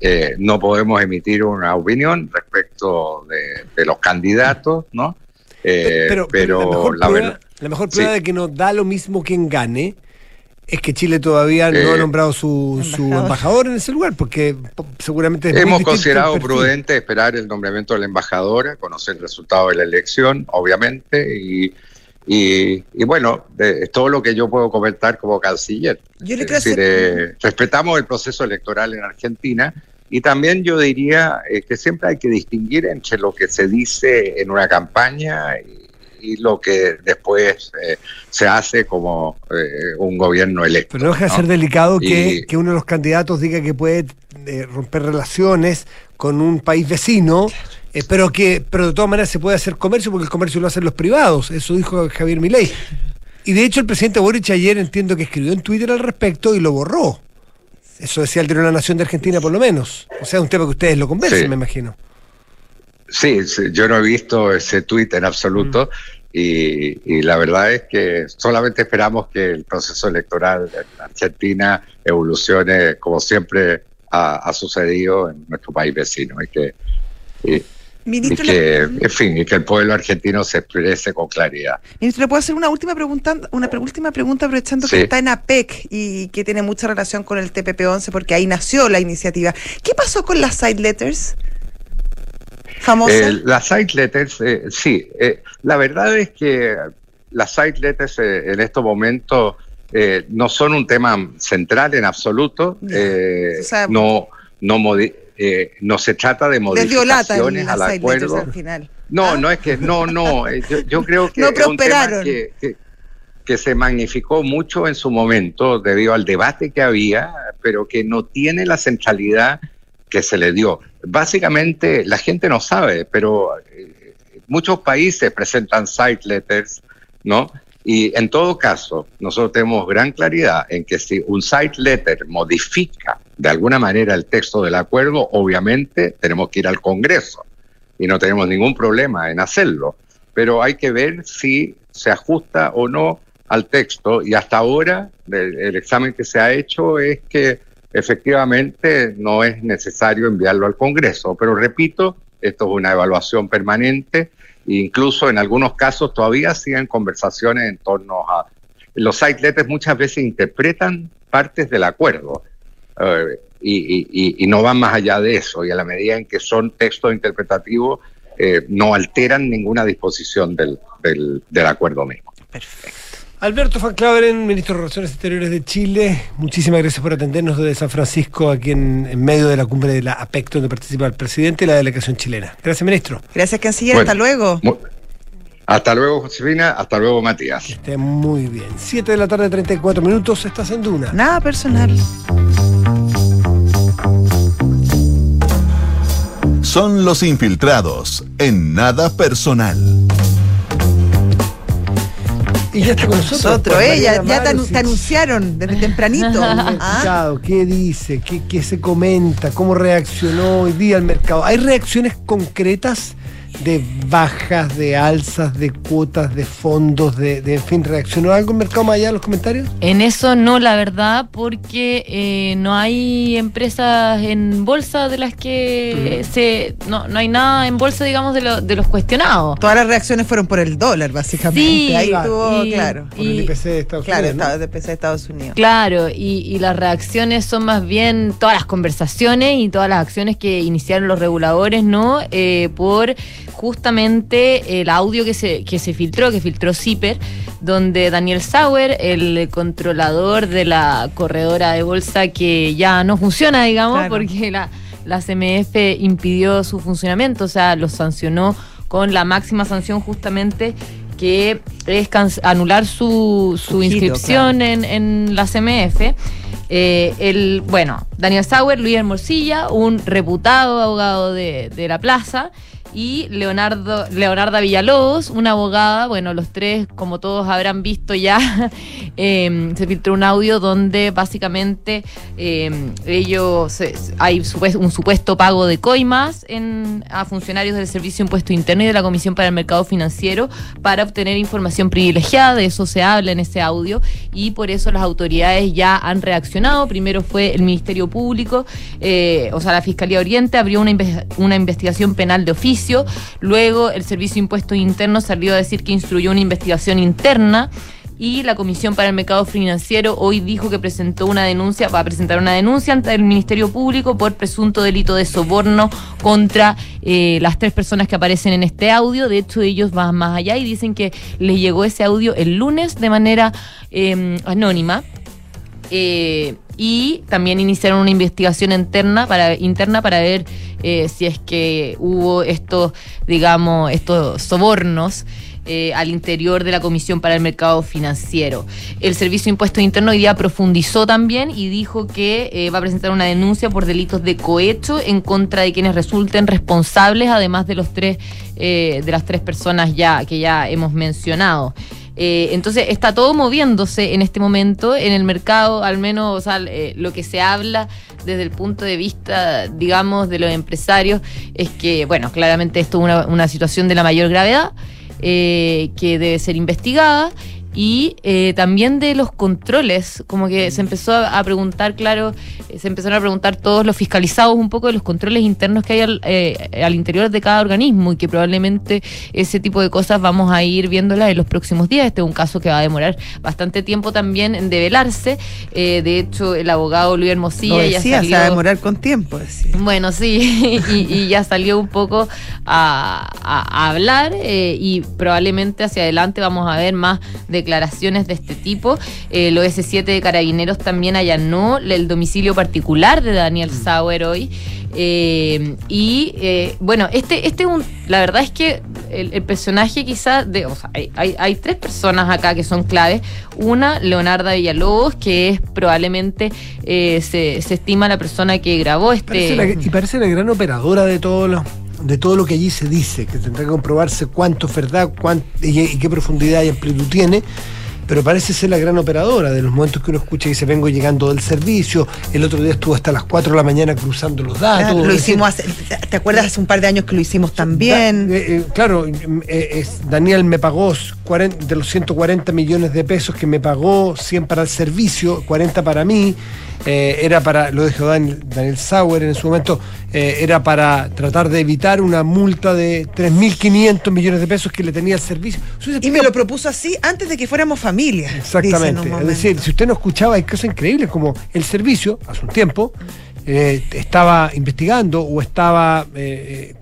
Eh, no podemos emitir una opinión respecto de, los candidatos, ¿no? pero, la, mejor la, mejor prueba de que no da lo mismo quien gane es que Chile todavía no ha eh, nombrado su embajador. en ese lugar, porque seguramente hemos considerado prudente esperar el nombramiento del embajador, conocer el resultado de la elección, obviamente, y, y, bueno, es todo lo que yo puedo comentar como canciller. Yo le eh, respetamos el proceso electoral en Argentina. Y también yo diría eh, que siempre hay que distinguir entre lo que se dice en una campaña y, lo que después eh, se hace como eh, un gobierno electo. Pero no deja de ser delicado que, uno de los candidatos diga que puede eh, romper relaciones con un país vecino. pero que pero de todas maneras se puede hacer comercio porque el comercio lo hacen los privados, eso dijo Javier Milei. Y de hecho el presidente Boric ayer entiendo que escribió en Twitter al respecto y lo borró. Eso decía el de la Nación de Argentina por lo menos. O sea, un tema que ustedes lo conversen, me imagino. Sí, yo no he visto ese tuit en absoluto. Mm. Y, la verdad es que solamente esperamos que el proceso electoral en Argentina evolucione como siempre ha, sucedido en nuestro país vecino y que, en fin, y que el pueblo argentino se exprese con claridad. Ministro, ¿le puedo hacer una última pregunta, una última pregunta aprovechando que está en APEC y que tiene mucha relación con el TPP-11 porque ahí nació la iniciativa? ¿Qué pasó con las side letters? Eh, las side letters, eh, sí. Eh, la verdad es que las side letters en estos momentos no son un tema central en absoluto. no, no, no se trata de modificaciones al acuerdo. Al final. No, ¿Ah? no es que, no, no. Yo, creo que no es un tema que, que se magnificó mucho en su momento debido al debate que había, pero que no tiene la centralidad que se le dio. Básicamente la gente no sabe, pero eh, muchos países presentan site letters, ¿no? Y en todo caso, nosotros tenemos gran claridad en que si un site letter modifica de alguna manera el texto del acuerdo, obviamente tenemos que ir al Congreso y no tenemos ningún problema en hacerlo. Pero hay que ver si se ajusta o no al texto y hasta ahora el examen que se ha hecho es que efectivamente no es necesario enviarlo al Congreso. Pero repito, esto es una evaluación permanente e incluso en algunos casos todavía siguen conversaciones en torno a... Los site muchas veces interpretan partes del acuerdo eh, y, no van más allá de eso y a la medida en que son textos interpretativos eh, no alteran ninguna disposición del, del, del acuerdo mismo. Perfecto. Alberto Van Claveren, ministro de Relaciones Exteriores de Chile, muchísimas gracias por atendernos desde San Francisco, aquí en, medio de la cumbre de la APEC, donde participa el presidente y la delegación chilena. Gracias, ministro. Gracias, canciller. hasta luego. hasta luego, Josefina. Hasta luego, Matías. Que esté muy bien. Siete de la tarde, 34 minutos. Estás en Duna. Nada personal. Son los infiltrados en nada personal. Y ya está con nosotros. ¿eh? ya, te, anunciaron desde tempranito. ¿Ah? ¿Qué dice? ¿Qué, se comenta? ¿Cómo reaccionó hoy día el mercado? ¿Hay reacciones concretas de bajas, de alzas, de cuotas, de fondos, de, de en fin, ¿reaccionó algo el mercado más allá de los comentarios? En eso no, la verdad, porque eh, no hay empresas en bolsa de las que se. No, no hay nada en bolsa, digamos, de, lo- de los cuestionados. Todas las reacciones fueron por el dólar, básicamente. Sí, Ahí claro. estuvo, Y- claro. Por el IPC de Estados Claro, Unidos. ¿no? Estados- de PC de Estados Unidos. Claro, y, y las reacciones son más bien todas las conversaciones y todas las acciones que iniciaron los reguladores, ¿no? Eh, por justamente el audio que se, que se filtró, que filtró CIPER, donde Daniel Sauer, el controlador de la corredora de bolsa que ya no funciona, digamos, Claro. porque la, la CMF impidió su funcionamiento, o sea, los sancionó con la máxima sanción justamente que es anular su, su inscripción en, en la CMF. Eh, el, bueno, Daniel Sauer, Luis Hermosilla, un reputado abogado de, de la plaza, y Leonardo, Leonarda Villalobos, una abogada, bueno, los tres, como todos habrán visto ya, eh, se filtró un audio donde básicamente eh, ellos, hay un supuesto pago de coimas en, a funcionarios del Servicio de Impuesto Interno y de la Comisión para el Mercado Financiero para obtener información privilegiada, de eso se habla en ese audio, y por eso las autoridades ya han reaccionado. Primero fue el Ministerio Público, eh, o sea, la Fiscalía Oriente abrió una, una investigación penal de oficio, luego el Servicio de Impuestos Internos salió a decir que instruyó una investigación interna. Y la Comisión para el Mercado Financiero hoy dijo que presentó una denuncia, va a presentar una denuncia ante el Ministerio Público por presunto delito de soborno contra eh, las tres personas que aparecen en este audio. De hecho, ellos van más allá y dicen que les llegó ese audio el lunes de manera eh, anónima. Eh, y también iniciaron una investigación interna para, interna para ver eh, si es que hubo estos, digamos, estos sobornos eh, al interior de la Comisión para el Mercado Financiero. El Servicio de Impuestos Internos hoy día profundizó también y dijo que va a presentar una denuncia por delitos de cohecho en contra de quienes resulten responsables, además de los tres, de las tres personas ya que ya hemos mencionado. Eh, entonces está todo moviéndose en este momento en el mercado, al menos o sea, eh, lo que se habla desde el punto de vista, digamos, de los empresarios, es que, bueno, claramente esto es una, una situación de la mayor gravedad, eh, que debe ser investigada. Y eh, también de los controles, como que se empezó a, a preguntar, claro, eh, se empezaron a preguntar todos los fiscalizados un poco de los controles internos que hay al, eh, al interior de cada organismo y que probablemente ese tipo de cosas vamos a ir viéndolas en los próximos días. Este es un caso que va a demorar bastante tiempo también en develarse. Eh, de hecho, el abogado Luis Hermosilla ya decía, se salió... va a demorar con tiempo. decía. Bueno, sí, y, y ya salió un poco a, a- a hablar eh, y probablemente hacia adelante vamos a ver más declaraciones de este tipo. Eh, el OS7 de Carabineros también allanó el domicilio particular de Daniel Sauer hoy. Eh, y eh, bueno, este, este es un, la verdad es que el, el personaje quizás de, o sea, hay, hay, hay tres personas acá que son claves. Una, Leonarda Villalobos, que es probablemente eh, se, se estima la persona que grabó Parece la- este. y parece la gran operadora de todo lo de todo lo que allí se dice, que tendrá que comprobarse cuánto es verdad, y, y qué profundidad y amplitud tiene, pero parece ser la gran operadora de los momentos que uno escucha y dice vengo llegando del servicio, el otro día estuvo hasta las 4 de la mañana cruzando los datos. Claro, lo hicimos hace- ¿Te acuerdas hace un par de años que lo hicimos también? Da- eh, eh, claro, eh, es- Daniel me pagó 40 de los 140 millones de pesos que me pagó, 100 para el servicio, 40 para mí. eh, era para, lo dijo Daniel, Daniel Sauer en su momento, eh, era para tratar de evitar una multa de 3.500 millones de pesos que le tenía el servicio. Y me lo propuso así antes de que fuéramos familia. Exactamente. Es decir, si usted no escuchaba, hay cosas increíbles como el servicio, hace un tiempo, eh, estaba investigando o estaba eh,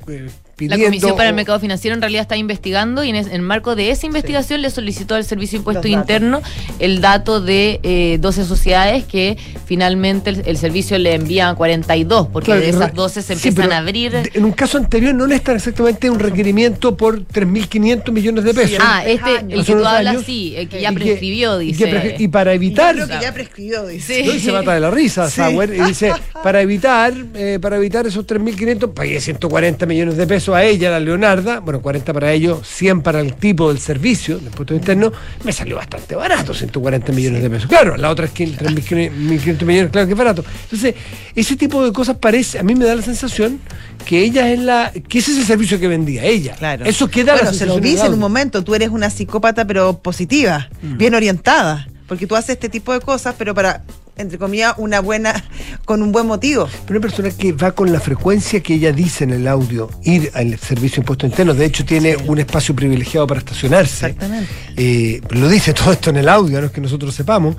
La. Comisión para el Mercado Financiero en realidad está investigando y en, en marco de esa investigación le solicitó al Servicio de Impuesto. Interno el dato de eh, 12 sociedades que finalmente el, el servicio le envía a 42, porque Claro, de esas 12 se sí, empiezan a abrir. En un caso anterior no es tan exactamente un requerimiento por 3.500 millones de pesos. ah, este, años. el que tú hablas, años, sí, el que ya prescribió, y dice. Y, para Y yo evitar. creo que ya prescribió, dice. Sí. ¿no? Y se mata de la risa, Sí. Sauer, y dice, para evitar, eh, para evitar esos 3.500, pagué 140 millones de pesos pesos a ella, la Leonarda, bueno, 40 para ellos, 100 para el tipo del servicio, del impuesto interno, me salió bastante barato, 140 millones de pesos. Claro, la otra es 1.500 millones, claro que es barato. Entonces, ese tipo de cosas parece, a mí me da la sensación que ella es la, que ese es el servicio que vendía ella. Claro. Eso queda la Bueno, se lo dice en un momento, tú eres una psicópata pero positiva, Mm. bien orientada, porque tú haces este tipo de cosas, pero para, entre comillas, una buena, con un buen motivo. Pero una persona que va con la frecuencia que ella dice en el audio ir al servicio de impuestos internos, de hecho tiene un espacio privilegiado para estacionarse. Exactamente. Eh, lo dice todo esto en el audio, no es que nosotros sepamos.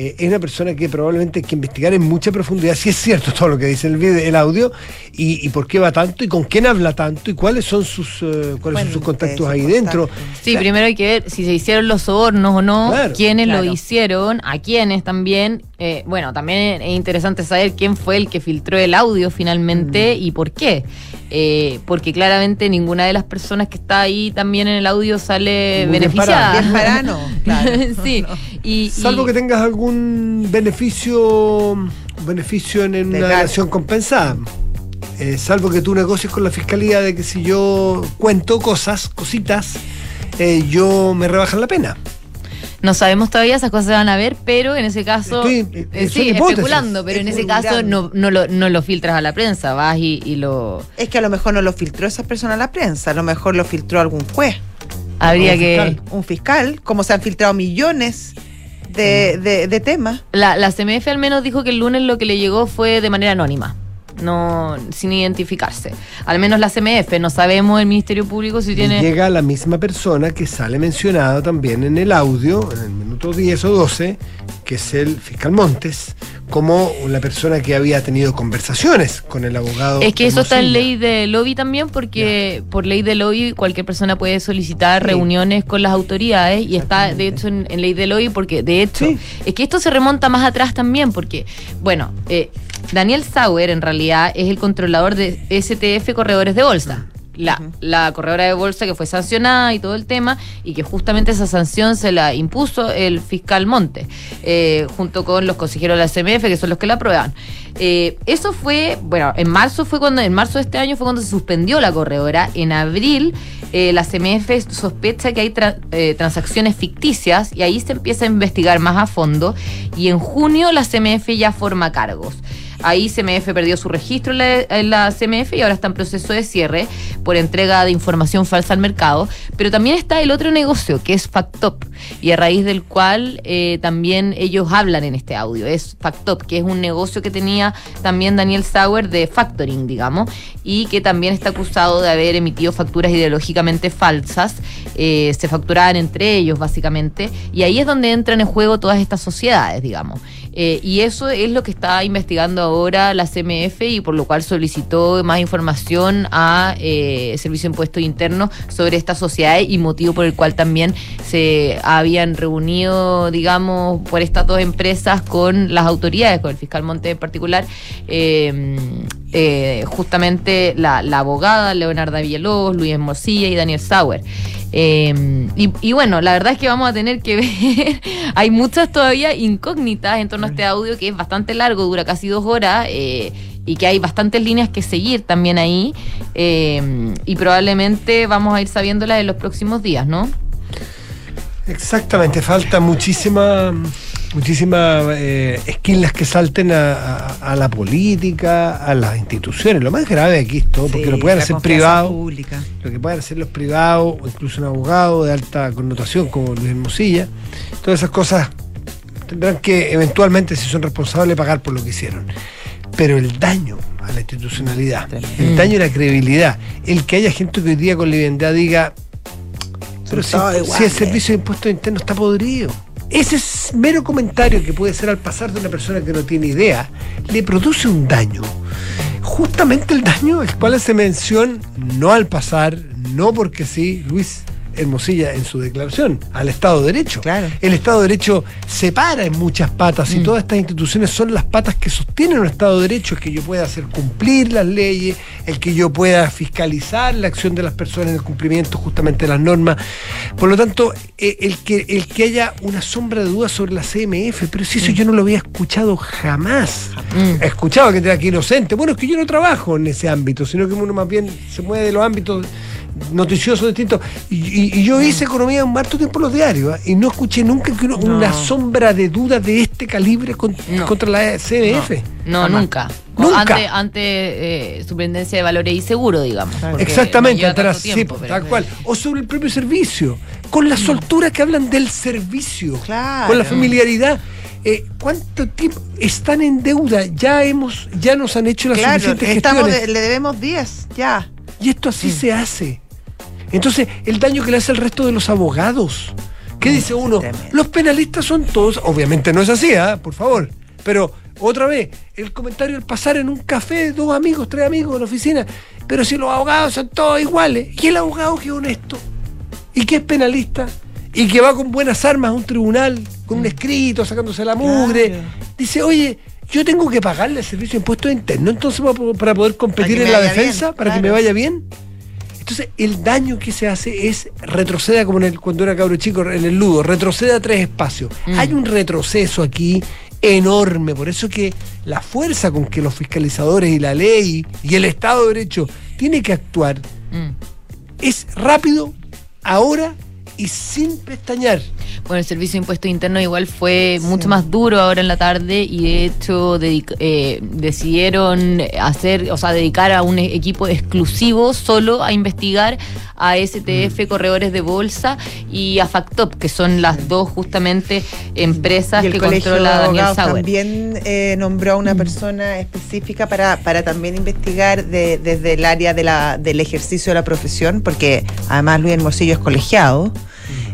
Eh, es una persona que probablemente hay que investigar en mucha profundidad si es cierto todo lo que dice el, video, el audio y, y por qué va tanto y con quién habla tanto y cuáles son sus, eh, cuáles son sus contactos ahí dentro. Sí, primero hay que ver si se hicieron los sobornos o no, Claro. quiénes Claro. lo hicieron, a quiénes también. Eh, bueno, también es interesante saber quién fue el que filtró el audio finalmente Mm. y por qué. Eh, porque claramente ninguna de las personas que está ahí también en el audio sale Muy bien beneficiada. Bien parano, claro. sí. Y, Salvo y- que tengas algún beneficio beneficio en, en una relación compensada. Eh, salvo que tú negocies con la fiscalía de que si yo cuento cosas, cositas, eh, yo me rebajan la pena. No sabemos todavía, esas cosas se van a ver, pero en ese caso, Estoy- eh, eh, son sí, hipótesis. especulando, pero en ese caso no, no, lo, no lo filtras a la prensa, vas y, y lo... Es que a lo mejor no lo filtró esa persona a la prensa, a lo mejor lo filtró algún juez, Habría un que... fiscal. un fiscal, como se han filtrado millones de, de- de temas. La, la CMF al menos dijo que el lunes lo que le llegó fue de manera anónima, no sin identificarse. Al menos la CMF, no sabemos el Ministerio Público si Y tiene... llega la misma persona que sale mencionado también en el audio, en el minuto 10 o 12, que es el fiscal Montes, como la persona que había tenido conversaciones con el abogado. Es que eso está en ley de lobby también, porque por ley de lobby cualquier persona puede solicitar Sí. reuniones con las autoridades y está de hecho en, en ley de lobby porque de hecho Sí. es que esto se remonta más atrás también porque, bueno, eh, Daniel Sauer en realidad es el controlador de STF Corredores de Bolsa. La, la corredora de bolsa que fue sancionada y todo el tema, y que justamente esa sanción se la impuso el fiscal Monte, eh, junto con los consejeros de la CMF, que son los que la aprueban. Eh, eso fue, bueno, en marzo fue cuando, en marzo de este año fue cuando se suspendió la corredora. En abril, eh, la CMF sospecha que hay tra- transacciones ficticias y ahí se empieza a investigar más a fondo. Y en junio la CMF ya forma cargos. Ahí CMF perdió su registro en la, CMF y ahora está en proceso de cierre por entrega de información falsa al mercado. Pero también está el otro negocio que es Factop y a raíz del cual eh, también ellos hablan en este audio. Es Factop, que es un negocio que tenía también Daniel Sauer de factoring, digamos, y que también está acusado de haber emitido facturas ideológicamente falsas. Eh, se facturaban entre ellos, básicamente, y ahí es donde entran en juego todas estas sociedades, digamos. Eh, y eso es lo que está investigando ahora la CMF y por lo cual solicitó más información a eh, Servicio de Impuestos Internos sobre estas sociedades y motivo por el cual también se habían reunido, digamos, por estas dos empresas con las autoridades, con el fiscal Monte en particular, eh, eh, justamente la, la abogada Leonarda Villalobos, Luis Morcilla y Daniel Sauer. Eh, y, bueno, la verdad es que vamos a tener que ver, hay muchas todavía incógnitas en torno a este audio que es bastante largo, dura casi dos horas. eh, y que hay bastantes líneas que seguir también ahí eh, y probablemente vamos a ir sabiéndolas en los próximos días, ¿no? Exactamente, falta muchísima, muchísimas eh, esquilas que salten a, a- a la política, a las instituciones. Lo más grave aquí es todo, porque Sí, lo pueden hacer privados, lo que pueden hacer los privados, o incluso un abogado de alta connotación como Luis Hermosilla. Todas esas cosas tendrán que eventualmente, si son responsables, pagar por lo que hicieron. Pero el daño a la institucionalidad, el daño a la credibilidad, el que haya gente que hoy día con liviandad diga, pero si, el iguales". servicio de impuestos internos está podrido. Ese es mero comentario que puede ser al pasar de una persona que no tiene idea, le produce un daño. Justamente el daño el cual hace mención, no al pasar, no porque sí, Luis Hermosilla en su declaración, al Estado de Derecho. Claro. El Estado de Derecho se para en muchas patas y todas estas instituciones son las patas que sostienen un Estado de Derecho, el que yo pueda hacer cumplir las leyes, el que yo pueda fiscalizar la acción de las personas en el cumplimiento justamente de las normas. Por lo tanto, eh, el que, el que haya una sombra de duda sobre la CMF, pero si eso yo no lo había escuchado jamás. He escuchado que tenga que inocente. Bueno, es que yo no trabajo en ese ámbito, sino que uno más bien se mueve de los ámbitos noticiosos distintos. Y, y- y yo hice economía un harto tiempo en los diarios ¿ah? y no escuché nunca que uno- una sombra de duda de este calibre con- No. contra la CMF. No, nunca. Nunca. Ante, ante eh, Superintendencia de Valores y Seguro, digamos. Exactamente, atrás, tiempo, sí, pero- tal cual. O sobre el propio servicio, con la soltura que hablan del servicio, Claro. con la familiaridad. Eh, ¿Cuánto tiempo están en deuda? Ya hemos, ya nos han hecho las Claro, suficientes estamos gestiones. de- le debemos 10, ya. Y esto así se hace. Entonces, el daño que le hace el resto de los abogados. ¿Qué dice uno? Los penalistas son todos, obviamente no es así, ¿ah? por favor. Pero otra vez, el comentario al pasar en un café, dos amigos, tres amigos en la oficina. Pero si los abogados son todos iguales, ¿y el abogado que es honesto? ¿Y que es penalista? ¿Y que va con buenas armas a un tribunal, con un escrito, sacándose la mugre? Claro. Dice, oye, yo tengo que pagarle el servicio de impuestos internos, entonces para, po- para poder competir en la defensa, bien, para que me vaya bien. Entonces, el daño que se hace es retroceda como en el, cuando era cabro chico en el ludo, retroceda a tres espacios. Hay un retroceso aquí enorme, por eso que la fuerza con que los fiscalizadores y la ley y el Estado de Derecho tiene que actuar Mm. es rápido, ahora y sin pestañear. Bueno, el Servicio de Impuesto Interno igual fue mucho más duro ahora en la tarde y de hecho eh, decidieron hacer, o sea, dedicar a un e- equipo exclusivo solo a investigar a STF, Mm. Corredores de Bolsa y a Factop, que son las dos justamente empresas Y el que colegio controla Daniel Sauer. también eh, nombró a una persona específica para, para también investigar de- desde el área de la, del ejercicio de la profesión, porque además Luis Hermosillo es colegiado.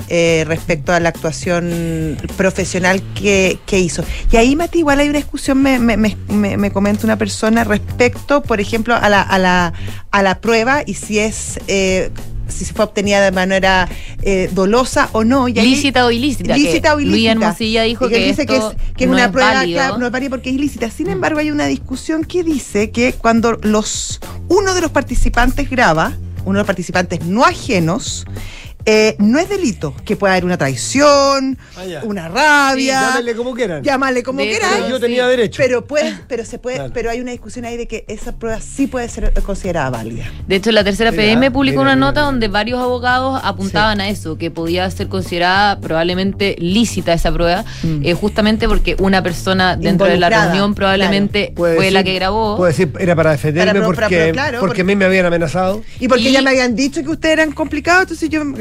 Eh, respecto a la actuación profesional que, que hizo. Y ahí, Mati, igual hay una discusión, me, me, me, me- me comenta una persona respecto, por ejemplo, a la, a la, a la prueba y si es eh, si se fue obtenida de manera eh, dolosa o no. Y Lícita o ilícita. Lícita o ilícita. Luis Hermosilla dijo que, dice que es, que es una prueba válido. claro, no es válida porque es ilícita. Sin embargo, hay una discusión que dice que cuando los uno de los participantes graba, uno de los participantes no ajenos, eh, no es delito, que puede haber una traición, Ah, una rabia, Llámenle como quieran. llámale como De hecho, yo tenía derecho. Pero puede, pero se puede, Claro. pero hay una discusión ahí de que esa prueba sí puede ser considerada válida. De hecho, la tercera Mira, PM publicó mira, una mira, nota mira. donde varios abogados apuntaban a eso, que podía ser considerada probablemente lícita esa prueba, eh, justamente porque una persona dentro de la reunión probablemente fue la que grabó. Puede decir, era para defenderme Para pro- porque, para pro- claro, porque porque- a mí me habían amenazado. Y porque Y- ya me habían dicho que ustedes eran complicados, entonces yo me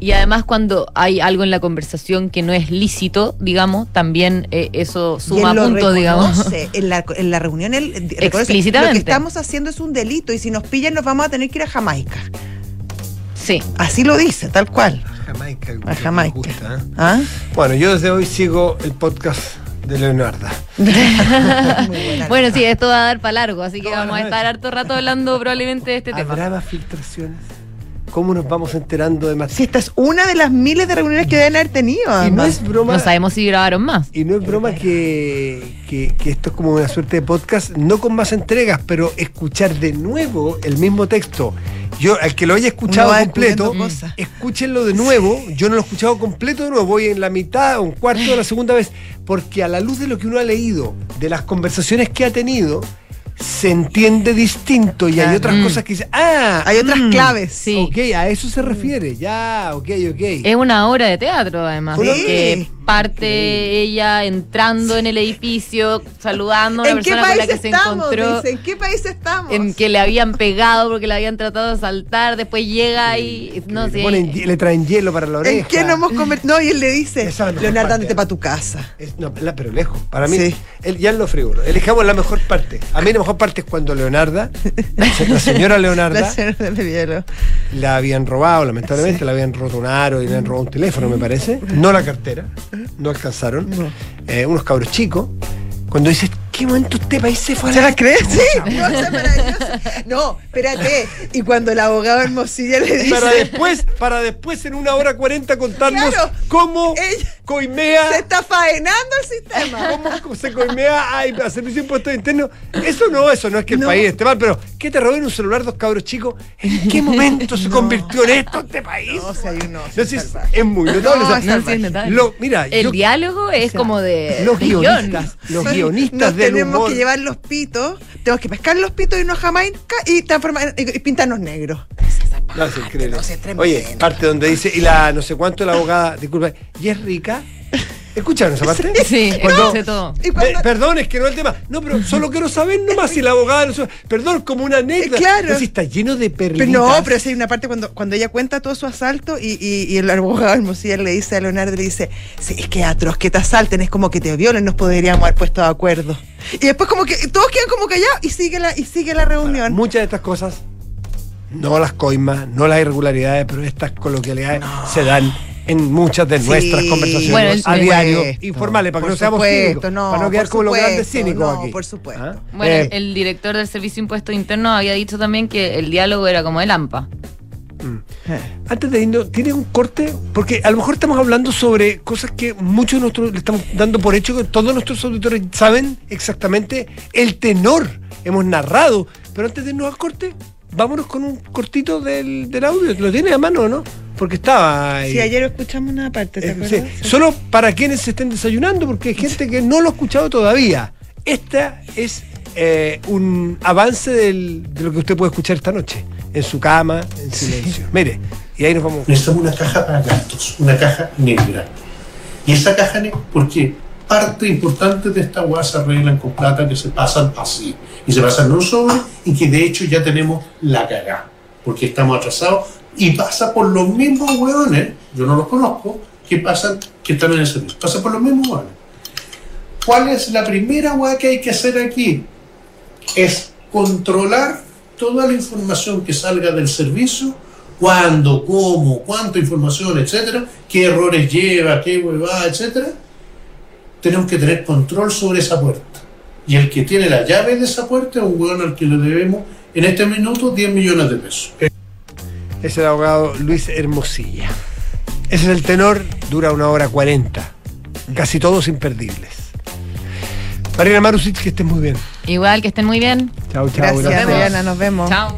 Y además cuando hay algo en la conversación que no es lícito, digamos, también eh, eso suma puntos, digamos. En la, en la reunión él Explícitamente. Lo que estamos haciendo es un delito y si nos pillan nos vamos a tener que ir a Jamaica. Sí. Así lo dice, tal cual. Jamaica. A Jamaica. gusta, ¿eh? ¿Ah? Bueno, yo desde hoy sigo el podcast de Leonarda. Muy buena. Bueno, sí, esto va a dar para largo, así que vamos a estar harto rato hablando probablemente de este tema. ¿Habrá más filtraciones? ¿Cómo nos vamos enterando de más? Si esta es una de las miles de reuniones que deben haber tenido. Y no es broma. No sabemos si grabaron más. Y no es broma que, que- que esto es como una suerte de podcast, no con más entregas, pero escuchar de nuevo el mismo texto. Yo, al que lo haya escuchado completo, escúchenlo de nuevo. Yo no lo he escuchado completo de nuevo, voy en la mitad o un cuarto de la segunda vez, porque a la luz de lo que uno ha leído, de las conversaciones que ha tenido, se entiende distinto y hay otras Mm. cosas que dicen, ah, Hay otras mm, claves. Sí. Ok, a eso se refiere, ya, ok, ok. Es una obra de teatro, además. Sí. Porque parte ella entrando en el edificio, saludando a una ¿En qué persona con país la que se encontró. Dice, ¿En qué país estamos? En que le habían pegado porque la habían tratado de asaltar, después llega y no le, sé. ponen le traen hielo para la oreja. ¿En qué no hemos convertido? No, y él le dice, la mejor Leonardo, parte. ándate para tu casa. Es- no, la- pero lejos. Para mí, Sí. el- ya en lo frívolo. Elijamos la mejor parte. A mí la mejor parte es cuando Leonarda, la señora Leonarda, La señora de Viero. la habían robado, lamentablemente, la habían roto un aro y le habían robado un teléfono, me parece. No la cartera, no alcanzaron. Eh, unos cabros chicos. Cuando dices, qué momento este país se fue a ¿Se la las crees? Sí, no, espérate. Y cuando el abogado Hermosilla le dice. Para después, para después en una hora cuarenta contarnos Claro. cómo Ella- coimea, Se está faenando el sistema. cómo se coimea a, a servicio de impuestos internos. Eso no, eso no es que el No. país esté mal, pero ¿qué te roben un celular dos cabros chicos? ¿En qué momento se convirtió en esto este país? No, o sea, oso No sé, es, es muy notable. No, o sea, es No, sí, salvaje. es notable. lo- mira, El yo- diálogo es como de. los de guionistas, los guionistas Nos del tenemos humor. que llevar los pitos, tenemos que pescar los pitos y unos jamaica y, transformar, y, y pintarnos negros. No, es tremendo. Oye, parte donde dice, y la no sé cuánto la abogada, disculpa, ¿y es rica? ¿Escucharon esa parte? Sí, Cuando- escuché todo. Y cuando- Pe- perdón, es que no es el tema. No, pero solo quiero saber nomás si la abogada no. Perdón, como una anécdota. claro. Pero si está lleno de Pero perlitas. no, pero sí hay una parte cuando, cuando ella cuenta todo su asalto y, y- y el abogado Hermosilla le dice a Leonardo, le dice, sí, es que atroz que te asalten, es como que te violen, nos podríamos haber puesto de acuerdo. Y después como que todos quedan como callados y sigue la, y sigue la reunión. Muchas de estas cosas, no las coimas, no las irregularidades, pero estas coloquialidades se dan en muchas de Sí, nuestras conversaciones Bueno, a diario, informales, para que no seamos supuesto, cínicos, no, para no quedar como los grandes cínicos no, aquí. por supuesto. ¿Ah? Bueno, Eh, el director del Servicio de Impuestos Internos había dicho también que el diálogo era como el AMPA. Antes de irnos, ¿tiene un corte? Porque a lo mejor estamos hablando sobre cosas que muchos de nosotros le estamos dando por hecho que todos nuestros auditores saben exactamente el tenor. Hemos narrado. Pero antes de irnos al corte, vámonos con un cortito del, del audio. ¿Lo tiene a mano o no? Porque estaba ahí. Sí, ayer escuchamos una parte, ¿te Eh, acuerdas? sí. Solo para quienes se estén desayunando, porque hay gente que no lo ha escuchado todavía. Esta es eh, un avance del- de lo que usted puede escuchar esta noche, en su cama, en silencio. Mire, y ahí nos vamos. necesitamos una caja para gastos, una caja negra. Y esa caja negra, porque parte importante de esta hueá se arreglan con plata que se pasan así. Y se pasan en un sobre y que de hecho ya tenemos la cagá. Porque estamos atrasados y pasa por los mismos hueones, yo no los conozco, que pasan, que están en el servicio. Pasa por los mismos hueones. ¿Cuál es la primera hueá que hay que hacer aquí? Es controlar toda la información que salga del servicio cuándo, cómo, cuánta información, etcétera, qué errores lleva, qué huevada, etcétera, tenemos que tener control sobre esa puerta. Y el que tiene la llave de esa puerta es un hueón al que le debemos en este minuto 10 millones de pesos. Es el abogado Luis Hermosilla. Ese es el tenor, dura una hora cuarenta. Casi todos imperdibles. Marina Marusic, que estés muy bien. Igual que estén muy bien. Chao, chao. Gracias, vemos. Adriana, nos vemos. Chao.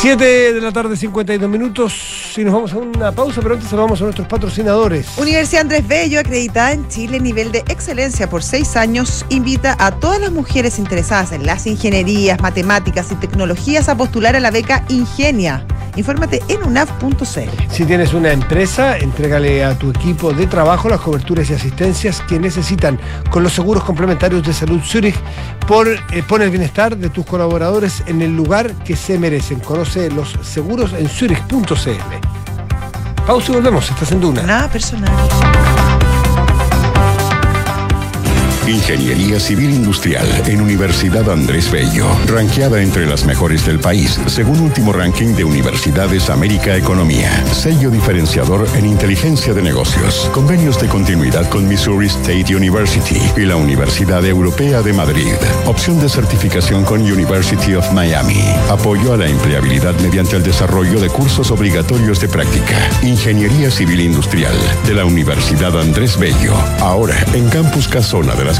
7 de la tarde, 52 minutos. Y nos vamos a una pausa, pero antes saludamos a nuestros patrocinadores. Universidad Andrés Bello, acreditada en Chile, nivel de excelencia por seis años, invita a todas las mujeres interesadas en las ingenierías, matemáticas y tecnologías a postular a la beca Ingenia. Infórmate en unaf.cl. Si tienes una empresa, entrégale a tu equipo de trabajo las coberturas y asistencias que necesitan con los seguros complementarios de salud Zurich. Por, eh, pon el bienestar de tus colaboradores en el lugar que se merecen. Conoce los seguros en zurich.cl. Pausa y volvemos. Estás en Duna. Nada personal. Ingeniería Civil Industrial en Universidad Andrés Bello, ranqueada entre las mejores del país, según último ranking de Universidades América Economía. Sello diferenciador en inteligencia de negocios. Convenios de continuidad con Missouri State University y la Universidad Europea de Madrid. Opción de certificación con University of Miami. Apoyo a la empleabilidad mediante el desarrollo de cursos obligatorios de práctica. Ingeniería Civil Industrial de la Universidad Andrés Bello. Ahora en Campus Casona de las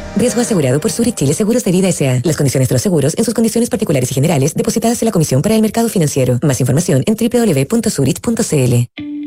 Riesgo asegurado por Zurich Chile Seguros de Vida S.A. Las condiciones de los seguros en sus condiciones particulares y generales depositadas en la Comisión para el Mercado Financiero. Más información en www.zurich.cl.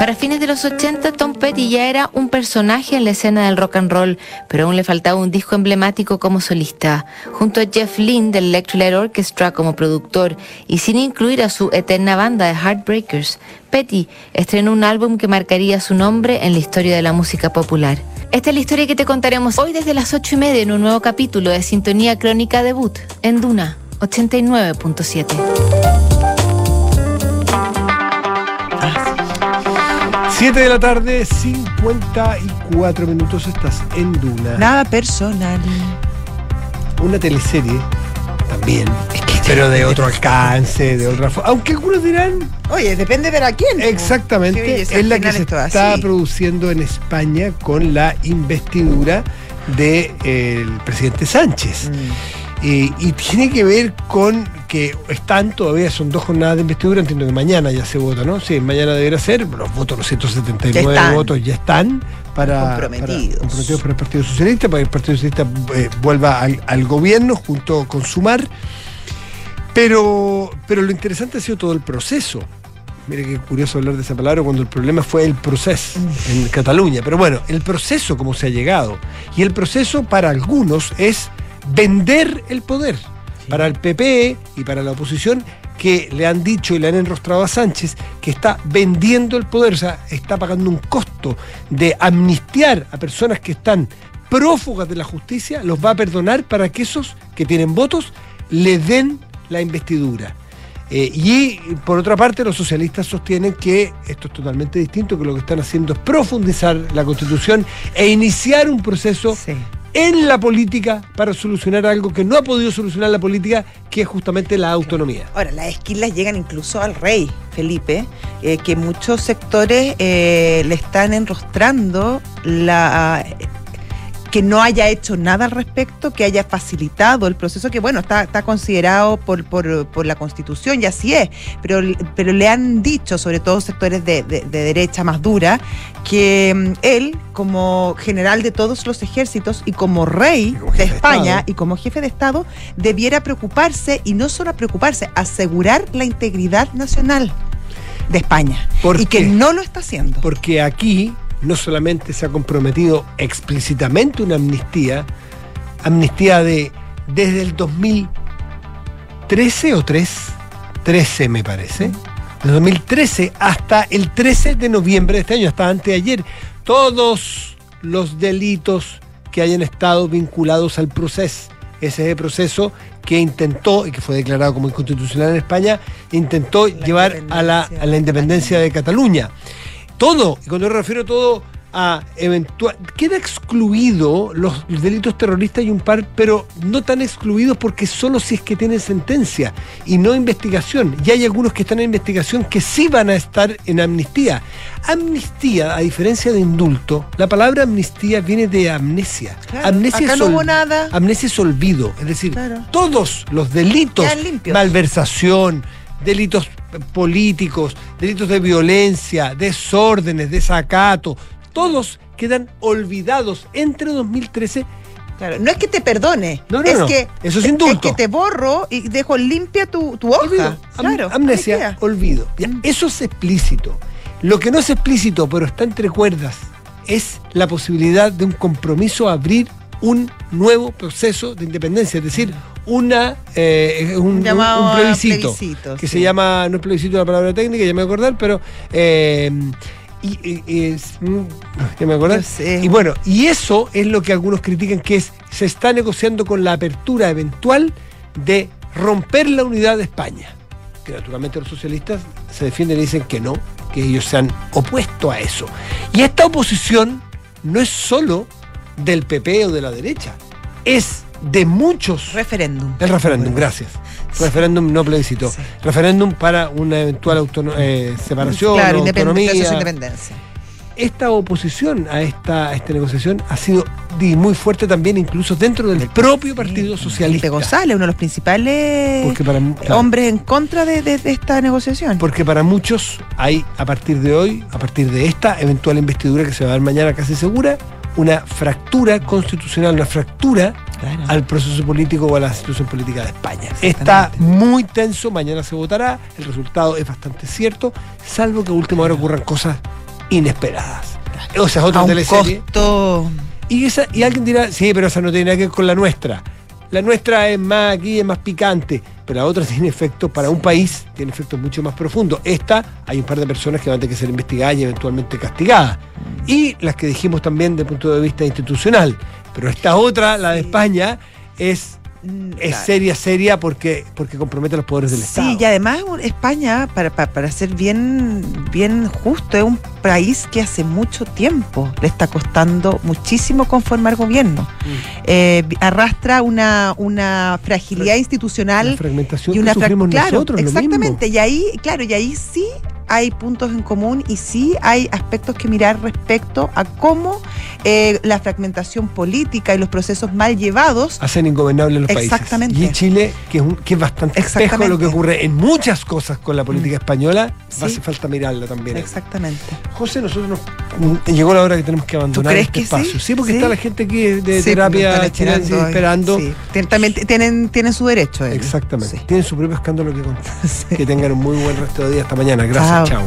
Para fines de los 80, Tom Petty ya era un personaje en la escena del rock and roll, pero aún le faltaba un disco emblemático como solista. Junto a Jeff Lynne del Electric Orchestra como productor y sin incluir a su eterna banda de Heartbreakers, Petty estrenó un álbum que marcaría su nombre en la historia de la música popular. Esta es la historia que te contaremos hoy desde las 8 y media en un nuevo capítulo de Sintonía Crónica Debut en Duna 89.7. 7 de la tarde, 54 minutos, estás en Duna. Nada personal. Una teleserie también, pero de otro alcance, de otra forma. Aunque algunos dirán, Oye, depende de ver a quién. exactamente, belleza, es la que se está así. produciendo en España con la investidura del presidente Sánchez. Mm. Eh, y tiene que ver con que están todavía, son dos jornadas de investidura, entiendo que mañana ya se vota, ¿no? Sí, mañana deberá ser, los votos, los 179 Ya votos ya están para, Comprometidos. para- comprometidos por el Partido Socialista, para que el Partido Socialista eh, vuelva al, al gobierno junto con Sumar. Pero, pero lo interesante ha sido todo el proceso. Mire qué curioso hablar de esa palabra cuando el problema fue el proceso en Cataluña. Pero bueno, el proceso como se ha llegado. Y el proceso para algunos es vender el poder. Para el PP y para la oposición que le han dicho y le han enrostrado a Sánchez que está vendiendo el poder, o sea, está pagando un costo de amnistiar a personas que están prófugas de la justicia, los va a perdonar para que esos que tienen votos le den la investidura. Eh, y por otra parte, los socialistas sostienen que esto es totalmente distinto, que lo que están haciendo es profundizar la constitución e iniciar un proceso Sí. En la política para solucionar algo que no ha podido solucionar la política, que es justamente la autonomía. Ahora, las esquilas llegan incluso al rey Felipe, eh, que muchos sectores eh, le están enrostrando la que no haya hecho nada al respecto, que haya facilitado el proceso, que bueno, está, está considerado por, por, por la Constitución y así es, pero, pero le han dicho, sobre todo sectores de, de- de derecha más dura, que mm, él, como general de todos los ejércitos y como rey como de España y como jefe de Estado, debiera preocuparse, y no solo preocuparse, asegurar la integridad nacional de España. ¿Por y qué? que no lo está haciendo. Porque aquí no solamente se ha comprometido explícitamente una amnistía, amnistía de desde el 2013 o 3, 13 me parece, de 2013 hasta el 13 de noviembre de este año, hasta antes de ayer, todos los delitos que hayan estado vinculados al proceso. Ese proceso que intentó, y que fue declarado como inconstitucional en España, intentó llevar a la, a la independencia de Cataluña todo, y cuando me refiero a todo a eventual, queda excluido los delitos terroristas y un par, pero no tan excluidos porque solo si es que tienen sentencia y no investigación. Y hay algunos que están en investigación que sí van a estar en amnistía. Amnistía, a diferencia de indulto, la palabra amnistía viene de amnesia. Claro, amnesia acá es no hubo nada. Amnesia es olvido, es decir, Claro. todos los delitos, malversación, delitos políticos, delitos de violencia, desórdenes, desacato, todos quedan olvidados entre 2013 Claro, no es que te perdone, No, no, es no. que Eso es indulto. que te borro y dejo limpia tu, tu hoja. Olvido. Am- Claro, ahí amnesia, olvido. Ya, eso es explícito. Lo que no es explícito, pero está entre cuerdas, es la posibilidad de un compromiso a abrir un nuevo proceso de independencia, es decir, una eh, un, un- Llamado un a plebiscito, plebiscito, que sí. se llama, no es plebiscito la palabra técnica, ya me voy a acordar, pero eh, y, y- y mm, ya me sé. Y bueno, y eso es lo que algunos critican, que es se está negociando con la apertura eventual de romper la unidad de España. Que naturalmente los socialistas se defienden y dicen que no, que ellos se han opuesto a eso. Y esta oposición no es solo del PP o de la derecha, es de muchos. Referéndum. El referéndum, gracias. Referéndum no plebiscito. Sí. Referéndum para una eventual eh, separación, Claro, o autonomía. independencia. Esta oposición a esta, a esta negociación ha sido muy fuerte también, incluso dentro del propio Partido Felipe Socialista. González, uno de los principales para, claro, hombres en contra de, de- de esta negociación. porque para muchos hay, a partir de hoy, a partir de esta eventual investidura que se va a dar mañana casi segura, una fractura constitucional, una fractura Claro. al proceso político o a la situación política de España. Está muy tenso, mañana se votará, el resultado es bastante cierto, salvo que a última hora ocurran cosas inesperadas. O sea, es otra teleserie. costo. Y, esa, y alguien dirá, sí, pero esa no tiene nada que ver con la nuestra. La nuestra es más aquí, es más picante, pero la otra tiene efectos para un país, tiene efectos mucho más profundos. Esta, hay un par de personas que van a tener que ser investigadas y eventualmente castigadas. Y las que dijimos también desde el punto de vista institucional. Pero esta otra, la de España, es, es seria, seria porque, porque compromete a los poderes del Estado. Sí, y además España, para, para, para ser bien, bien justo, es un país que hace mucho tiempo le está costando muchísimo conformar gobierno. Mm. Eh, arrastra una, una fragilidad institucional fragmentación y una que fra- claro, nosotros, mismo. exactamente. Y ahí, claro, y ahí sí hay puntos en común y sí hay aspectos que mirar respecto a cómo eh, la fragmentación política y los procesos mal llevados hacen ingobernables los países. Exactamente. Y Chile, que es, un- que es bastante espejo de lo que Exactamente. ocurre en muchas cosas con la política española, Sí. hace falta mirarla también. Exactamente. José, nosotros nos, mm, llegó la hora que tenemos que abandonar este que espacio. Sí, porque Sí. está la gente aquí de pues, terapia esperando, esperando. También tienen, tienen su derecho. ellos. Exactamente. Tienen su propio escándalo que contar. Que tengan un muy buen resto de día. Hasta mañana. Gracias. Chao.